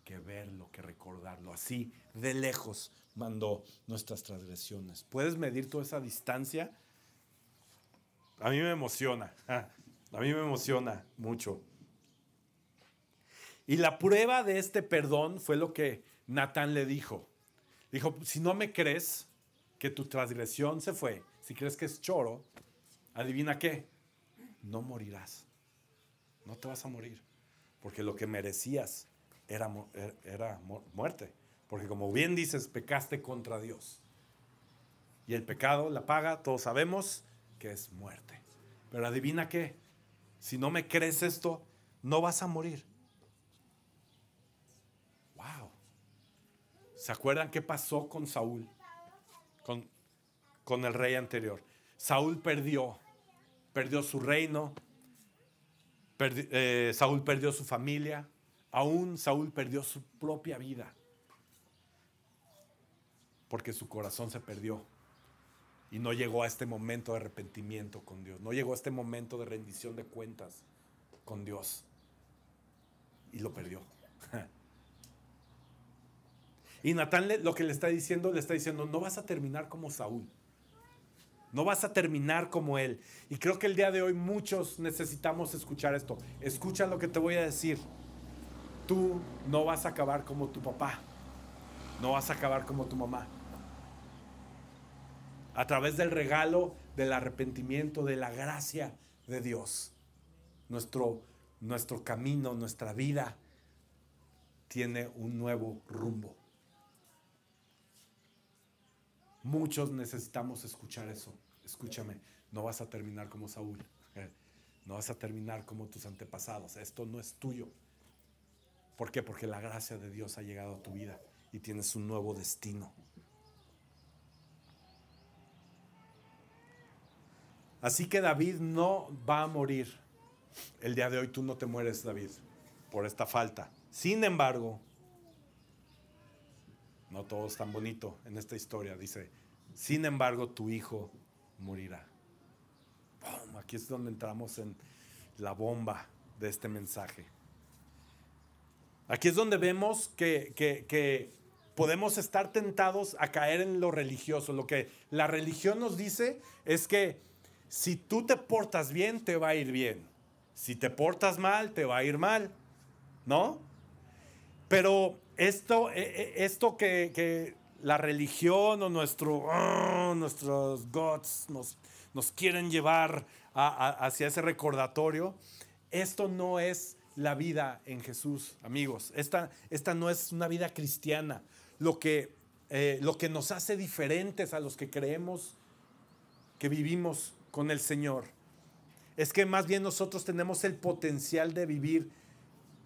que verlo, que recordarlo. Así de lejos mandó nuestras transgresiones. ¿Puedes medir toda esa distancia? A mí me emociona, a mí me emociona mucho. Y la prueba de este perdón fue lo que Natán le dijo. Dijo, si no me crees que tu transgresión se fue, si crees que es choro, adivina qué, no morirás. No te vas a morir. Porque lo que merecías era, era muerte. Porque como bien dices, pecaste contra Dios. Y el pecado, la paga, todos sabemos que es muerte. Pero adivina qué, si no me crees esto, no vas a morir. Wow. ¿Se acuerdan qué pasó con Saúl? Con, con el rey anterior. Saúl perdió, perdió su reino, eh, Saúl perdió su familia, aún Saúl perdió su propia vida, porque su corazón se perdió y no llegó a este momento de arrepentimiento con Dios, no llegó a este momento de rendición de cuentas con Dios y lo perdió. Y Natán lo que le está diciendo, le está diciendo, no vas a terminar como Saúl. No vas a terminar como él. Y creo que el día de hoy muchos necesitamos escuchar esto. Escucha lo que te voy a decir. Tú no vas a acabar como tu papá. No vas a acabar como tu mamá. A través del regalo del arrepentimiento, de la gracia de Dios. Nuestro, nuestro camino, nuestra vida tiene un nuevo rumbo. Muchos necesitamos escuchar eso. Escúchame, no vas a terminar como Saúl. No vas a terminar como tus antepasados. Esto no es tuyo. ¿Por qué? Porque la gracia de Dios ha llegado a tu vida y tienes un nuevo destino. Así que David no va a morir. El día de hoy tú no te mueres, David, por esta falta. Sin embargo, no todo es tan bonito en esta historia. Dice, sin embargo, tu hijo morirá. Aquí es donde entramos en la bomba de este mensaje. Aquí es donde vemos que, podemos estar tentados a caer en lo religioso. Lo que la religión nos dice es que si tú te portas bien, te va a ir bien. Si te portas mal, te va a ir mal. ¿No? Pero esto, e, e, esto que, la religión o nuestro, ah, nuestros gods nos quieren llevar hacia ese recordatorio, esto no es la vida en Jesús, amigos. Esta, esta no es una vida cristiana. Lo que, eh, lo que nos hace diferentes a los que creemos que vivimos con el Señor es que más bien nosotros tenemos el potencial de vivir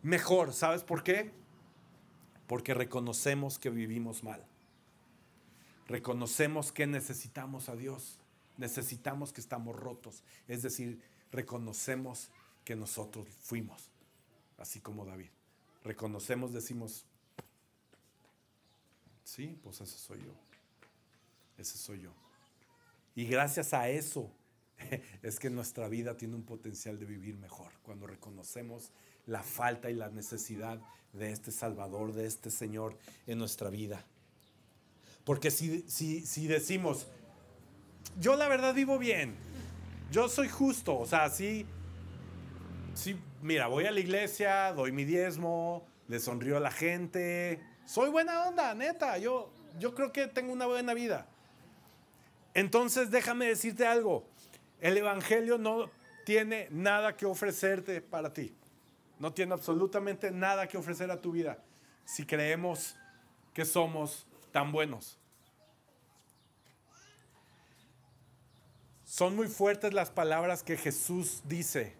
mejor. ¿Sabes por qué? porque reconocemos que vivimos mal. Reconocemos que necesitamos a Dios. Necesitamos que estamos rotos. Es decir, reconocemos que nosotros fuimos, así como David. Reconocemos, decimos, sí, pues ese soy yo. Ese soy yo. Y gracias a eso es que nuestra vida tiene un potencial de vivir mejor. Cuando reconocemos la falta y la necesidad de este Salvador, de este Señor en nuestra vida. Porque si, si, si decimos, yo la verdad vivo bien, yo soy justo, o sea, sí, sí, mira, voy a la iglesia, doy mi diezmo, le sonrío a la gente, soy buena onda, neta, yo, yo creo que tengo una buena vida. Entonces déjame decirte algo, el Evangelio no tiene nada que ofrecerte para ti. No tiene absolutamente nada que ofrecer a tu vida si creemos que somos tan buenos. Son muy fuertes las palabras que Jesús dice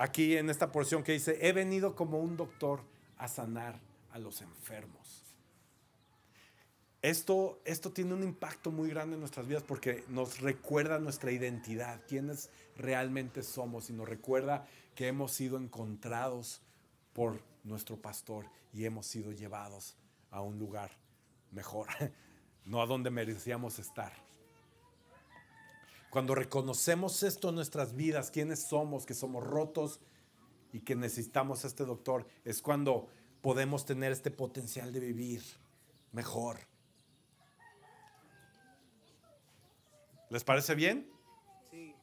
aquí en esta porción que dice, he venido como un doctor a sanar a los enfermos. esto, esto tiene un impacto muy grande en nuestras vidas porque nos recuerda nuestra identidad, quiénes realmente somos y nos recuerda que hemos sido encontrados por nuestro pastor y hemos sido llevados a un lugar mejor, no a donde merecíamos estar. Cuando reconocemos esto en nuestras vidas, quiénes somos, que somos rotos y que necesitamos a este doctor, es cuando podemos tener este potencial de vivir mejor. ¿Les parece bien? Sí.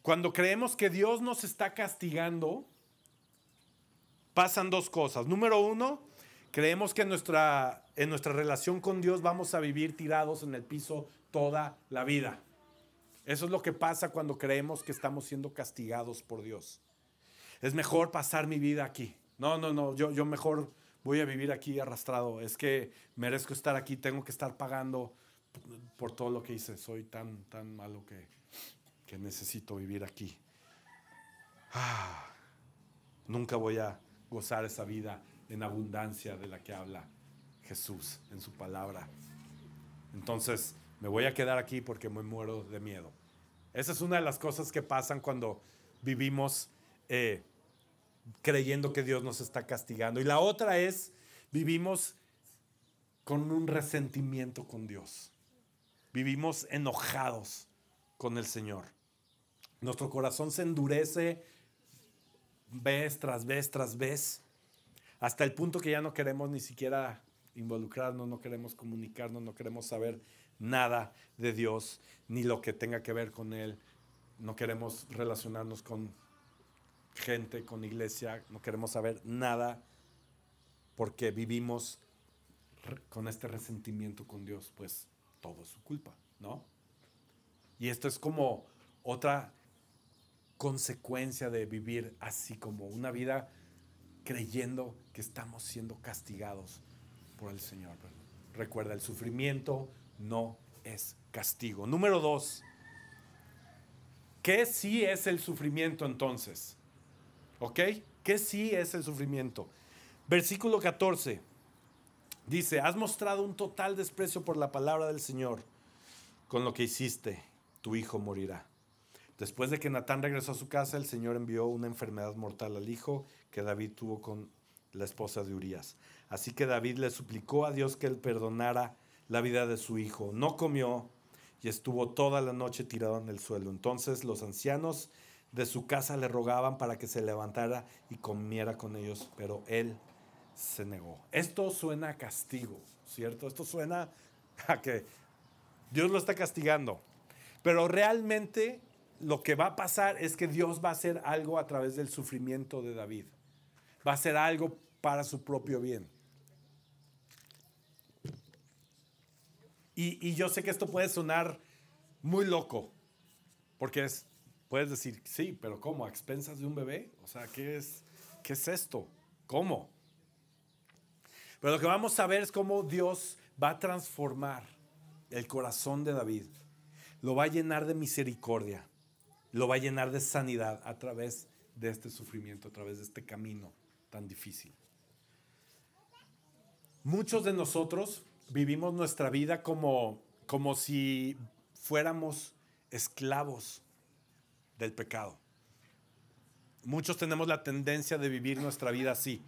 Cuando creemos que Dios nos está castigando, pasan dos cosas. Número uno, creemos que en nuestra, en nuestra relación con Dios vamos a vivir tirados en el piso toda la vida. Eso es lo que pasa cuando creemos que estamos siendo castigados por Dios. Es mejor pasar mi vida aquí. No, no, no, yo, yo mejor voy a vivir aquí arrastrado. Es que merezco estar aquí, tengo que estar pagando por todo lo que hice. Soy tan, tan malo que, que necesito vivir aquí. Ah, nunca voy a gozar esa vida en abundancia de la que habla Jesús en su palabra. Entonces, me voy a quedar aquí porque me muero de miedo. Esa es una de las cosas que pasan cuando vivimos eh, creyendo que Dios nos está castigando. Y la otra es, vivimos con un resentimiento con Dios. Vivimos enojados con el Señor. Nuestro corazón se endurece vez tras vez tras vez, hasta el punto que ya no queremos ni siquiera involucrarnos, no queremos comunicarnos, no queremos saber nada de Dios, ni lo que tenga que ver con Él. No queremos relacionarnos con gente, con iglesia, no queremos saber nada porque vivimos con este resentimiento con Dios, pues todo es su culpa, ¿no? Y esto es como otra consecuencia de vivir así como una vida creyendo que estamos siendo castigados por el Señor. Recuerda, el sufrimiento no es castigo. Número dos, ¿qué sí es el sufrimiento entonces? ¿Ok? ¿Qué sí es el sufrimiento? Versículo 14 dice, has mostrado un total desprecio por la palabra del Señor. Con lo que hiciste, tu hijo morirá. Después de que Natán regresó a su casa, el Señor envió una enfermedad mortal al hijo que David tuvo con la esposa de Urias. Así que David le suplicó a Dios que él perdonara la vida de su hijo. No comió y estuvo toda la noche tirado en el suelo. Entonces los ancianos de su casa le rogaban para que se levantara y comiera con ellos, pero él se negó. Esto suena a castigo, ¿cierto? Esto suena a que Dios lo está castigando. Pero realmente lo que va a pasar es que Dios va a hacer algo a través del sufrimiento de David. Va a hacer algo para su propio bien. Y, yo sé que esto puede sonar muy loco, porque es, puedes decir, sí, pero ¿cómo? ¿A expensas de un bebé? O sea, ¿qué es, qué es esto? ¿Cómo? Pero lo que vamos a ver es cómo Dios va a transformar el corazón de David. Lo va a llenar de misericordia lo va a llenar de sanidad a través de este sufrimiento, a través de este camino tan difícil. Muchos de nosotros vivimos nuestra vida como, como si fuéramos esclavos del pecado. Muchos tenemos la tendencia de vivir nuestra vida así.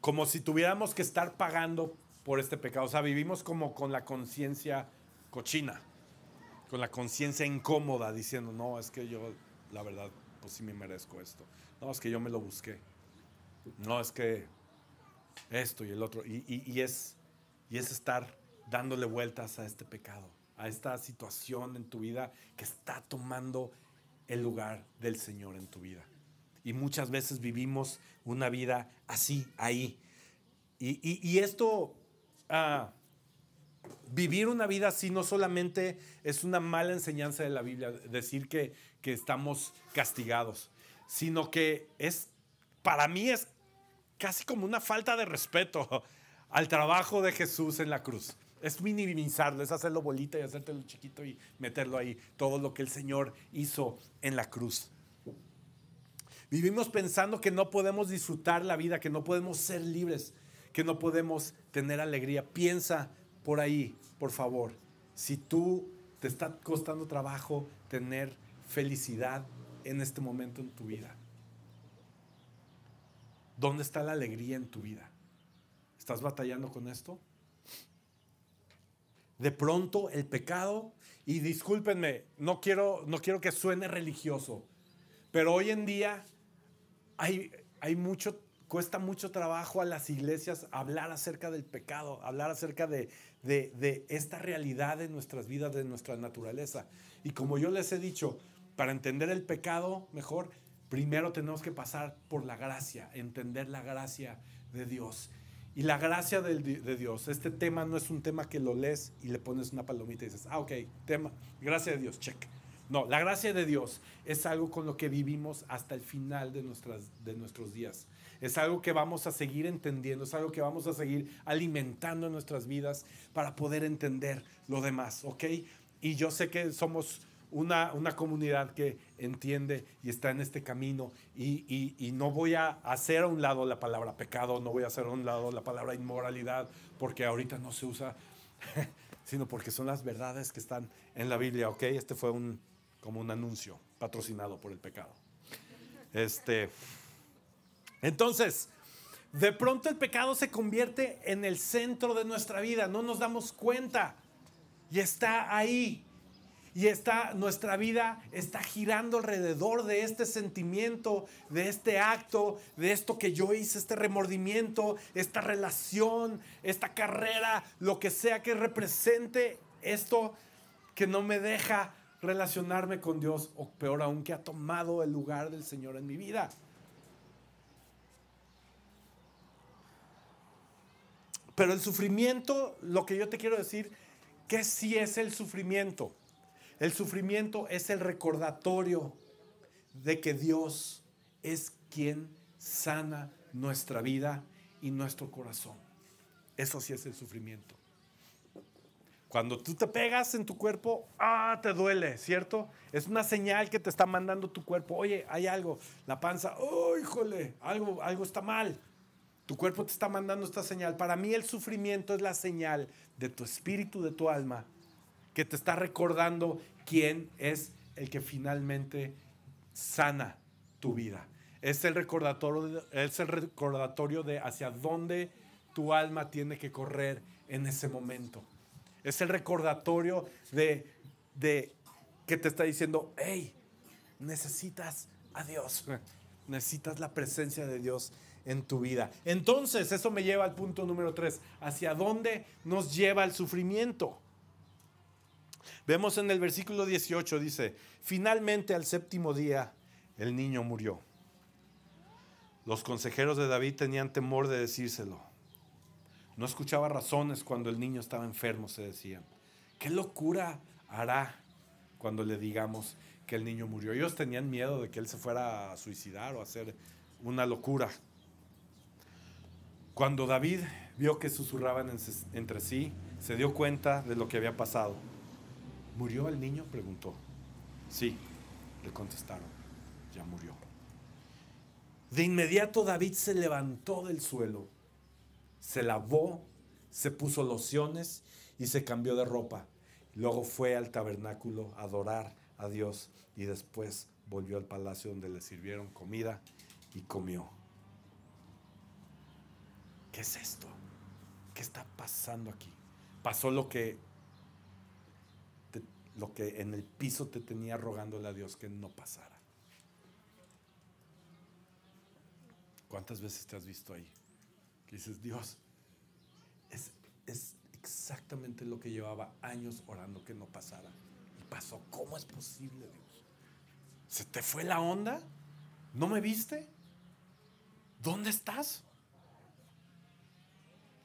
Como si tuviéramos que estar pagando por este pecado. O sea, vivimos como con la conciencia cochina con la conciencia incómoda diciendo, no, es que yo, la verdad, pues sí me merezco esto. No, es que yo me lo busqué. No, es que esto y el otro. Y, es, y es estar dándole vueltas a este pecado, a esta situación en tu vida que está tomando el lugar del Señor en tu vida. Y muchas veces vivimos una vida así, ahí. Y, esto... Ah, vivir una vida así no solamente es una mala enseñanza de la Biblia, decir que, que estamos castigados, sino que es, para mí es casi como una falta de respeto al trabajo de Jesús en la cruz. Es minimizarlo, es hacerlo bolita y hacértelo chiquito y meterlo ahí, todo lo que el Señor hizo en la cruz. Vivimos pensando que no podemos disfrutar la vida, que no podemos ser libres, que no podemos tener alegría. Piensa por ahí, por favor. Si tú te está costando trabajo tener felicidad en este momento en tu vida. ¿Dónde está la alegría en tu vida? ¿Estás batallando con esto? De pronto el pecado, y discúlpenme, no quiero, no quiero que suene religioso, pero hoy en día hay, hay mucho, cuesta mucho trabajo a las iglesias hablar acerca del pecado, hablar acerca de, de, de esta realidad de nuestras vidas, de nuestra naturaleza. Y como yo les he dicho, para entender el pecado mejor, primero tenemos que pasar por la gracia, entender la gracia de Dios. Y la gracia de, Dios, este tema no es un tema que lo lees y le pones una palomita y dices, ah, ok, tema, gracia de Dios, check. No, la gracia de Dios es algo con lo que vivimos hasta el final de, nuestras, de nuestros días. Es algo que vamos a seguir entendiendo, es algo que vamos a seguir alimentando en nuestras vidas para poder entender lo demás, ¿ok? Y yo sé que somos una, una comunidad que entiende y está en este camino y, y, no voy a hacer a un lado la palabra pecado, no voy a hacer a un lado la palabra inmoralidad, porque ahorita no se usa, sino porque son las verdades que están en la Biblia, ¿ok? Este fue un, como un anuncio patrocinado por el pecado. Este, entonces, de pronto el pecado se convierte en el centro de nuestra vida, no nos damos cuenta y está ahí. Y está, nuestra vida está girando alrededor de este sentimiento, de este acto, de esto que yo hice, este remordimiento, esta relación, esta carrera, lo que sea que represente esto que no me deja relacionarme con Dios, o peor aún, que ha tomado el lugar del Señor en mi vida. Pero el sufrimiento, lo que yo te quiero decir, que sí es el sufrimiento. El sufrimiento es el recordatorio de que Dios es quien sana nuestra vida y nuestro corazón. Eso sí es el sufrimiento. Cuando tú te pegas en tu cuerpo, ah, te duele, ¿cierto? Es una señal que te está mandando tu cuerpo. Oye, hay algo, la panza, oh, híjole, algo, algo está mal. Tu cuerpo te está mandando esta señal. Para mí el sufrimiento es la señal de tu espíritu, de tu alma, que te está recordando quién es el que finalmente sana tu vida. Es el recordatorio, es el recordatorio de hacia dónde tu alma tiene que correr en ese momento. Es el recordatorio de, de que te está diciendo, hey, necesitas a Dios, necesitas la presencia de Dios en tu vida. Entonces, eso me lleva al punto número tres, ¿hacia dónde nos lleva el sufrimiento? Vemos en el versículo 18, dice, finalmente al séptimo día el niño murió. Los consejeros de David tenían temor de decírselo. No escuchaba razones cuando el niño estaba enfermo, se decían. ¿Qué locura hará cuando le digamos que el niño murió? Ellos tenían miedo de que él se fuera a suicidar o a hacer una locura. Cuando David vio que susurraban entre sí, se dio cuenta de lo que había pasado. ¿Murió el niño? preguntó. Sí, le contestaron, ya murió. De inmediato David se levantó del suelo, se lavó, se puso lociones y se cambió de ropa. Luego fue al tabernáculo a adorar a Dios y después volvió al palacio donde le sirvieron comida y comió. ¿Qué es esto? ¿Qué está pasando aquí? Pasó lo que lo que en el piso te tenía rogándole a Dios que no pasara. ¿Cuántas veces te has visto ahí? Que dices, Dios, es, es exactamente lo que llevaba años orando que no pasara. Y pasó. ¿Cómo es posible, Dios? ¿Se te fue la onda? ¿No me viste? ¿Dónde estás?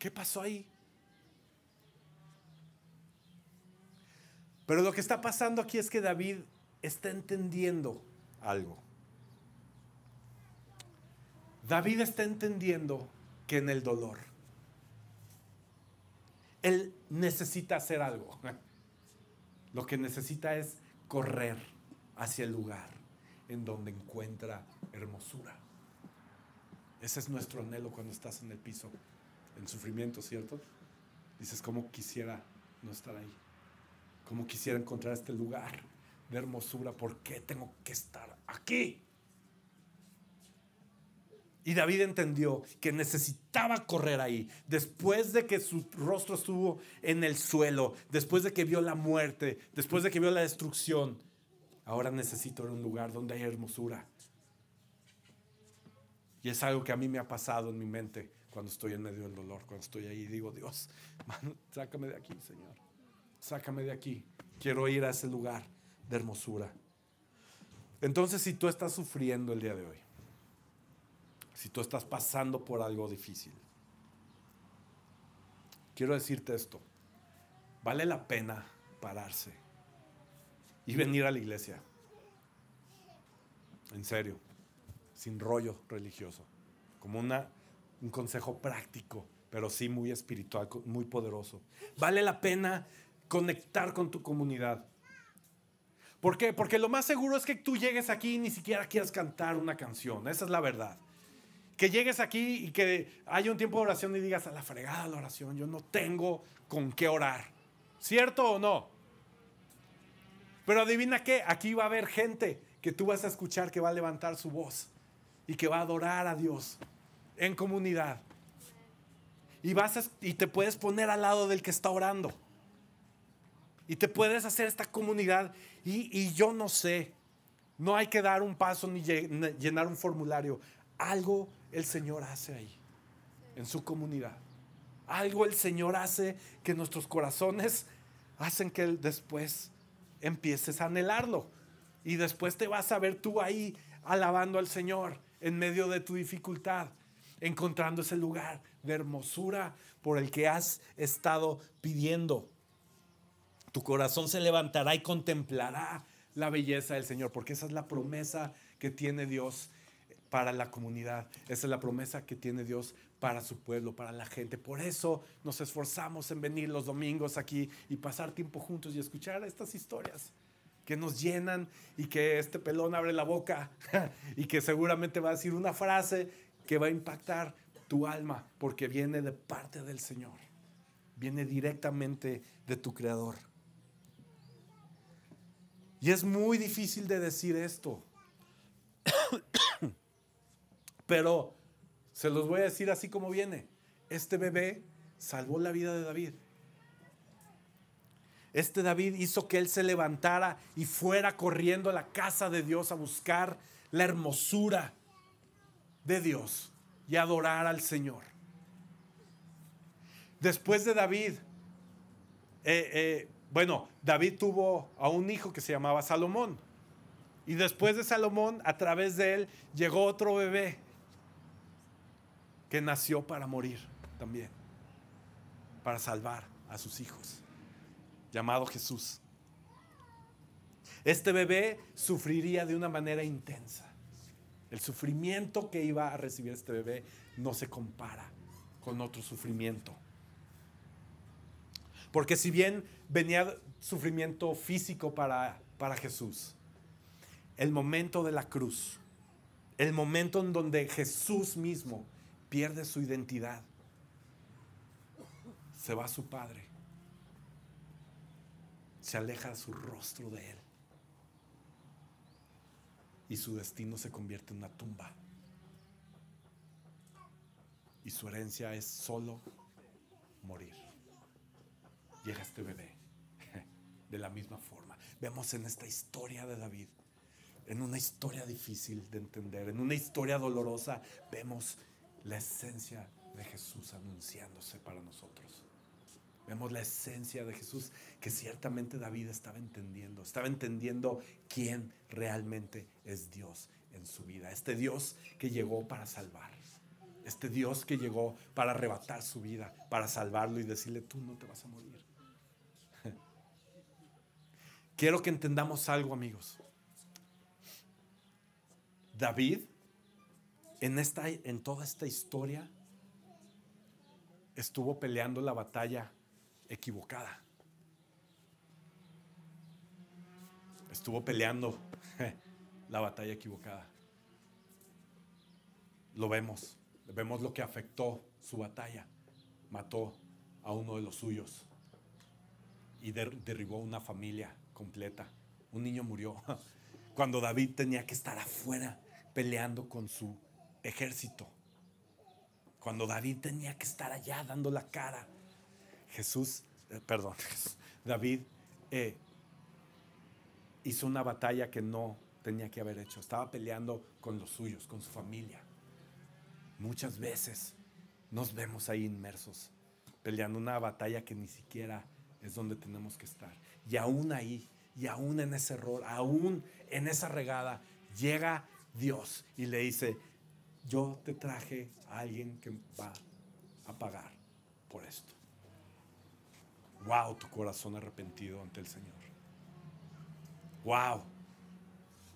¿Qué pasó ahí? Pero lo que está pasando aquí es que David está entendiendo algo. David está entendiendo que en el dolor, él necesita hacer algo. Lo que necesita es correr hacia el lugar en donde encuentra hermosura. Ese es nuestro anhelo cuando estás en el piso, en sufrimiento, ¿cierto? Dices, ¿cómo quisiera no estar ahí? ¿Cómo quisiera encontrar este lugar de hermosura? ¿Por qué tengo que estar aquí? Y David entendió que necesitaba correr ahí. Después de que su rostro estuvo en el suelo, después de que vio la muerte, después de que vio la destrucción, ahora necesito un lugar donde haya hermosura. Y es algo que a mí me ha pasado en mi mente cuando estoy en medio del dolor, cuando estoy ahí. Digo, Dios, sácame de aquí, Señor. Sácame de aquí. Quiero ir a ese lugar de hermosura. Entonces, si tú estás sufriendo el día de hoy, si tú estás pasando por algo difícil. Quiero decirte esto, vale la pena pararse y venir a la iglesia. En serio, sin rollo religioso, como una, un consejo práctico, pero sí muy espiritual, muy poderoso. Vale la pena conectar con tu comunidad. ¿Por qué? Porque lo más seguro es que tú llegues aquí y ni siquiera quieras cantar una canción. Esa es la verdad que llegues aquí y que haya un tiempo de oración y digas a la fregada la oración, yo no tengo con qué orar. ¿Cierto o no? Pero adivina qué, aquí va a haber gente que tú vas a escuchar que va a levantar su voz y que va a adorar a Dios en comunidad. Y, vas y te puedes poner al lado del que está orando. Y te puedes hacer esta comunidad. Y, y yo no sé, no hay que dar un paso ni llenar un formulario. Algo el Señor hace ahí, en su comunidad. Algo el Señor hace que nuestros corazones hacen que después empieces a anhelarlo. Y después te vas a ver tú ahí alabando al Señor en medio de tu dificultad, encontrando ese lugar de hermosura por el que has estado pidiendo. Tu corazón se levantará y contemplará la belleza del Señor, porque esa es la promesa que tiene Dios para la comunidad. Esa es la promesa que tiene Dios para su pueblo, para la gente. Por eso nos esforzamos en venir los domingos aquí y pasar tiempo juntos y escuchar estas historias que nos llenan y que este pelón abre la boca y que seguramente va a decir una frase que va a impactar tu alma porque viene de parte del Señor, viene directamente de tu Creador. Y es muy difícil de decir esto. Pero se los voy a decir así como viene. Este bebé salvó la vida de David. Este David hizo que él se levantara y fuera corriendo a la casa de Dios a buscar la hermosura de Dios y adorar al Señor. Después de David, eh, eh, bueno, David tuvo a un hijo que se llamaba Salomón. Y después de Salomón, a través de él, llegó otro bebé que nació para morir también, para salvar a sus hijos, llamado Jesús. Este bebé sufriría de una manera intensa. El sufrimiento que iba a recibir este bebé no se compara con otro sufrimiento. Porque si bien venía sufrimiento físico para, para Jesús, el momento de la cruz, el momento en donde Jesús mismo pierde su identidad. Se va a su padre. Se aleja su rostro de él. Y su destino se convierte en una tumba. Y su herencia es solo morir. Llega este bebé de la misma forma. Vemos en esta historia de David, en una historia difícil de entender, en una historia dolorosa, vemos la esencia de Jesús anunciándose para nosotros. Vemos la esencia de Jesús que ciertamente David estaba entendiendo. Estaba entendiendo quién realmente es Dios en su vida. Este Dios que llegó para salvar. Este Dios que llegó para arrebatar su vida, para salvarlo y decirle, tú no te vas a morir. Quiero que entendamos algo, amigos. David en, esta, en toda esta historia estuvo peleando la batalla equivocada. Estuvo peleando la batalla equivocada. Lo vemos, vemos lo que afectó su batalla. Mató a uno de los suyos y derribó una familia completa. Un niño murió cuando David tenía que estar afuera peleando con su ejército. Cuando David tenía que estar allá dando la cara. Jesús, eh, perdón, David eh, hizo una batalla que no tenía que haber hecho. Estaba peleando con los suyos, con su familia. Muchas veces nos vemos ahí inmersos, peleando una batalla que ni siquiera es donde tenemos que estar. Y aún ahí, y aún en ese error, aún en esa regada, llega Dios y le dice, yo te traje a alguien que va a pagar por esto. Wow, tu corazón arrepentido ante el Señor. Wow,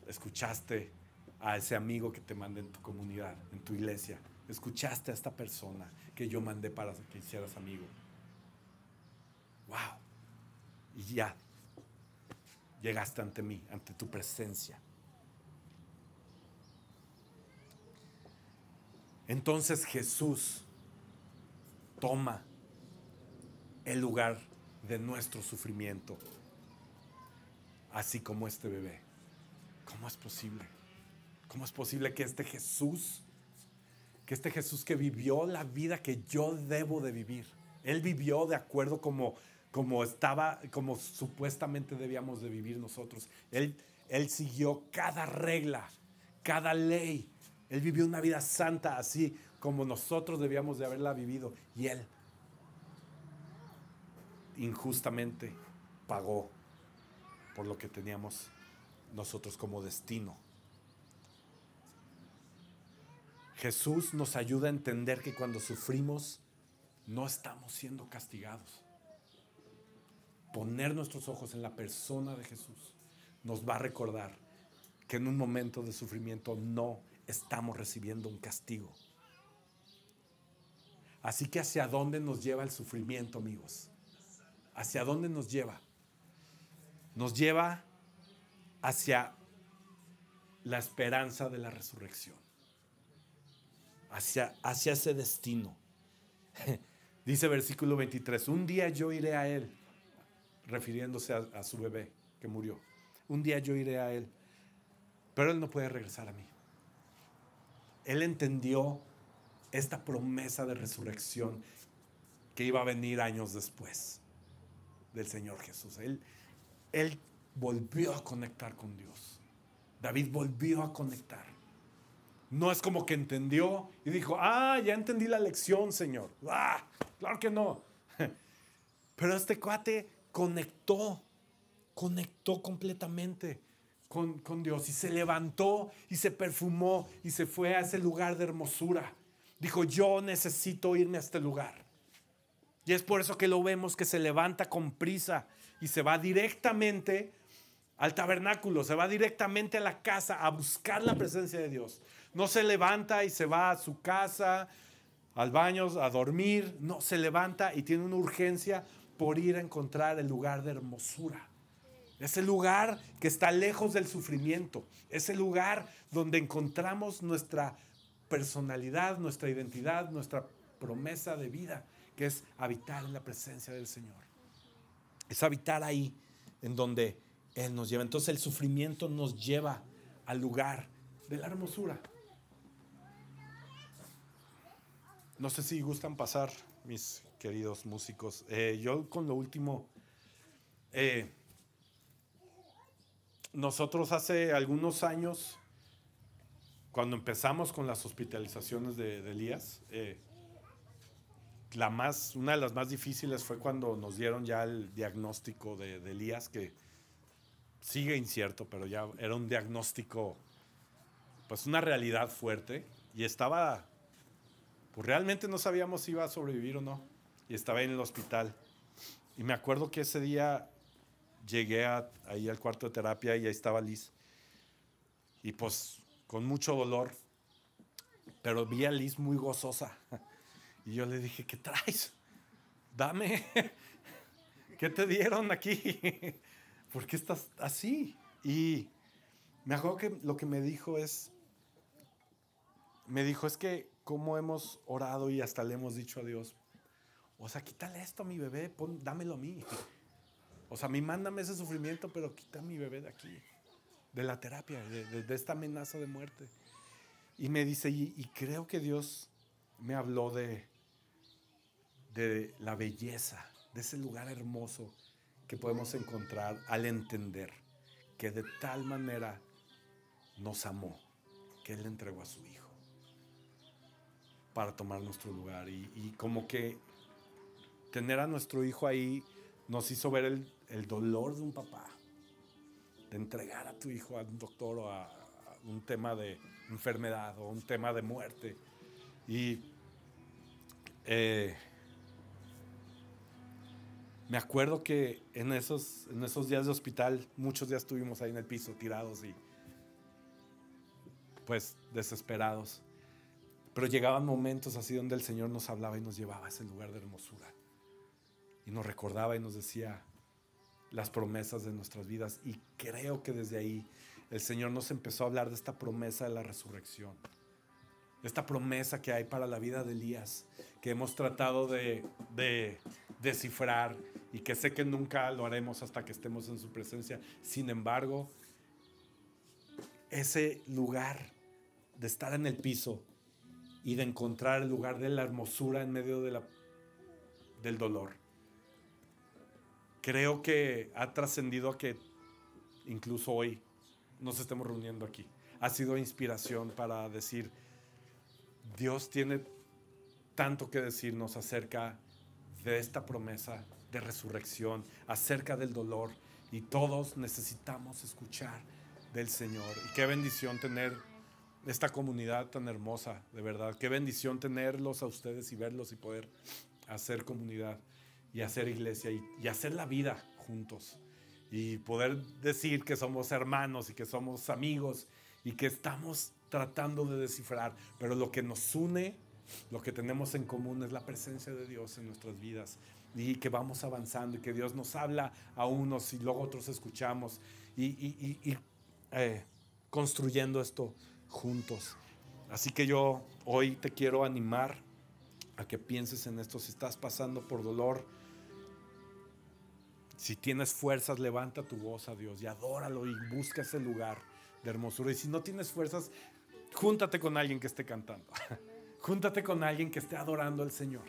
escuchaste a ese amigo que te mandé en tu comunidad, en tu iglesia. Escuchaste a esta persona que yo mandé para que hicieras amigo. Wow. Y ya llegaste ante mí, ante tu presencia. Entonces Jesús toma el lugar de nuestro sufrimiento, así como este bebé. ¿Cómo es posible? ¿Cómo es posible que este Jesús, que este Jesús que vivió la vida que yo debo de vivir, Él vivió de acuerdo como, como estaba, como supuestamente debíamos de vivir nosotros. Él, él siguió cada regla, cada ley. Él vivió una vida santa así como nosotros debíamos de haberla vivido. Y Él injustamente pagó por lo que teníamos nosotros como destino. Jesús nos ayuda a entender que cuando sufrimos no estamos siendo castigados. Poner nuestros ojos en la persona de Jesús nos va a recordar que en un momento de sufrimiento no estamos recibiendo un castigo. Así que hacia dónde nos lleva el sufrimiento, amigos? ¿Hacia dónde nos lleva? Nos lleva hacia la esperanza de la resurrección, hacia, hacia ese destino. Dice versículo 23, un día yo iré a él, refiriéndose a, a su bebé que murió. Un día yo iré a él, pero él no puede regresar a mí. Él entendió esta promesa de resurrección que iba a venir años después del Señor Jesús. Él, él volvió a conectar con Dios. David volvió a conectar. No es como que entendió y dijo, ah, ya entendí la lección, Señor. Ah, claro que no. Pero este cuate conectó, conectó completamente con, con Dios y se levantó y se perfumó y se fue a ese lugar de hermosura. Dijo, yo necesito irme a este lugar. Y es por eso que lo vemos que se levanta con prisa y se va directamente al tabernáculo, se va directamente a la casa a buscar la presencia de Dios. No se levanta y se va a su casa, al baño, a dormir. No, se levanta y tiene una urgencia por ir a encontrar el lugar de hermosura. Ese lugar que está lejos del sufrimiento. Ese lugar donde encontramos nuestra personalidad, nuestra identidad, nuestra promesa de vida que es habitar en la presencia del Señor. Es habitar ahí en donde Él nos lleva. Entonces el sufrimiento nos lleva al lugar de la hermosura. No sé si gustan pasar, mis queridos músicos. Eh, yo con lo último, eh, nosotros hace algunos años, cuando empezamos con las hospitalizaciones de, Elías, eh, la más, una de las más difíciles fue cuando nos dieron ya el diagnóstico de, Elías, que sigue incierto, pero ya era un diagnóstico, pues una realidad fuerte, y estaba, pues realmente no sabíamos si iba a sobrevivir o no, y estaba en el hospital. Y me acuerdo que ese día llegué ahí al cuarto de terapia y ahí estaba Liz. Y pues con mucho dolor, pero vi a Liz muy gozosa. Y yo le dije, ¿qué traes? Dame. ¿Qué te dieron aquí? ¿Por qué estás así? Y me acuerdo que lo que me dijo es, me dijo, es que cómo hemos orado y hasta le hemos dicho a Dios, o sea, quítale esto a mi bebé, pon, dámelo a mí. O sea, a mí mándame ese sufrimiento, pero quita a mi bebé de aquí, de la terapia, de, esta amenaza de muerte. Y me dice, y, creo que Dios me habló de, de la belleza, de ese lugar hermoso que podemos encontrar al entender que de tal manera nos amó que Él le entregó a su Hijo para tomar nuestro lugar. Y, como que tener a nuestro Hijo ahí nos hizo ver el, dolor de un papá, de entregar a tu hijo a un doctor o a, a un tema de enfermedad o un tema de muerte. Y eh, me acuerdo que en esos, en esos días de hospital, muchos días estuvimos ahí en el piso, tirados y pues desesperados. Pero llegaban momentos así donde el Señor nos hablaba y nos llevaba a ese lugar de hermosura. Y nos recordaba y nos decía las promesas de nuestras vidas. Y creo que desde ahí el Señor nos empezó a hablar de esta promesa de la resurrección. Esta promesa que hay para la vida de Elías, que hemos tratado de, de descifrar y que sé que nunca lo haremos hasta que estemos en su presencia. Sin embargo, ese lugar de estar en el piso y de encontrar el lugar de la hermosura en medio de la, del dolor. Creo que ha trascendido a que incluso hoy nos estemos reuniendo aquí. Ha sido inspiración para decir, Dios tiene tanto que decirnos acerca de esta promesa de resurrección, acerca del dolor, y todos necesitamos escuchar del Señor. Y qué bendición tener esta comunidad tan hermosa, de verdad. Qué bendición tenerlos a ustedes y verlos y poder hacer comunidad y hacer iglesia y, hacer la vida juntos. Y poder decir que somos hermanos y que somos amigos y que estamos tratando de descifrar. Pero lo que nos une, lo que tenemos en común es la presencia de Dios en nuestras vidas. Y que vamos avanzando y que Dios nos habla a unos y luego otros escuchamos. Y, y, eh, construyendo esto juntos. Así que yo hoy te quiero animar a que pienses en esto. Si estás pasando por dolor, si tienes fuerzas, levanta tu voz a Dios y adóralo y busca ese lugar de hermosura. Y si no tienes fuerzas, júntate con alguien que esté cantando. júntate con alguien que esté adorando al Señor.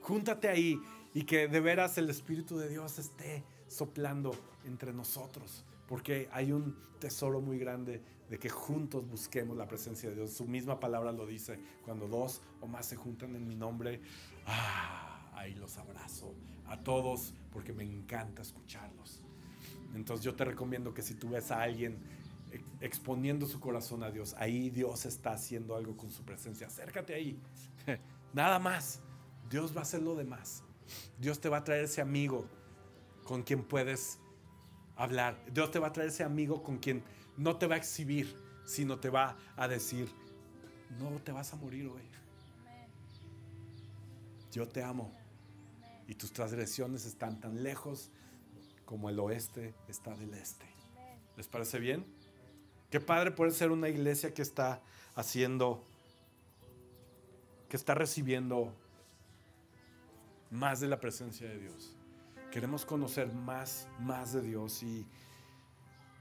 Júntate ahí y que de veras el Espíritu de Dios esté soplando entre nosotros porque hay un tesoro muy grande de que juntos busquemos la presencia de Dios. Su misma palabra lo dice, cuando dos o más se juntan en mi nombre, ah, ahí los abrazo a todos porque me encanta escucharlos. Entonces yo te recomiendo que si tú ves a alguien exponiendo su corazón a Dios, ahí Dios está haciendo algo con su presencia. Acércate ahí. Nada más. Dios va a hacer lo demás. Dios te va a traer ese amigo con quien puedes hablar. Dios te va a traer ese amigo con quien no te va a exhibir, sino te va a decir, no te vas a morir hoy. Yo te amo y tus transgresiones están tan lejos como el oeste está del este. ¿Les parece bien? Qué padre puede ser una iglesia que está haciendo, que está recibiendo más de la presencia de Dios. Queremos conocer más, más de Dios y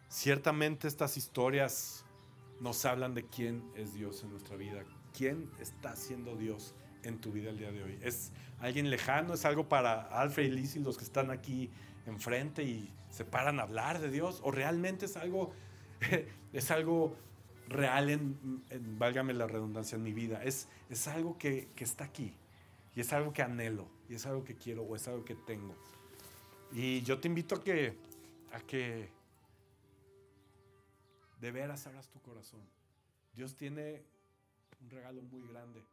ciertamente estas historias nos hablan de quién es Dios en nuestra vida, quién está siendo Dios en tu vida el día de hoy. ¿Es alguien lejano? ¿Es algo para Alfred y Liz y los que están aquí enfrente y se paran a hablar de Dios? ¿O realmente es algo, es algo real en, válgame la redundancia, en mi vida? Es, es algo que, que está aquí y es algo que anhelo y es algo que quiero o es algo que tengo. Y yo te invito a que, a que de veras abras tu corazón. Dios tiene un regalo muy grande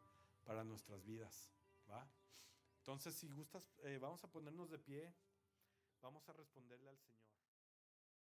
para nuestras vidas. ¿va? Entonces, si gustas, eh, vamos a ponernos de pie, vamos a responderle al Señor.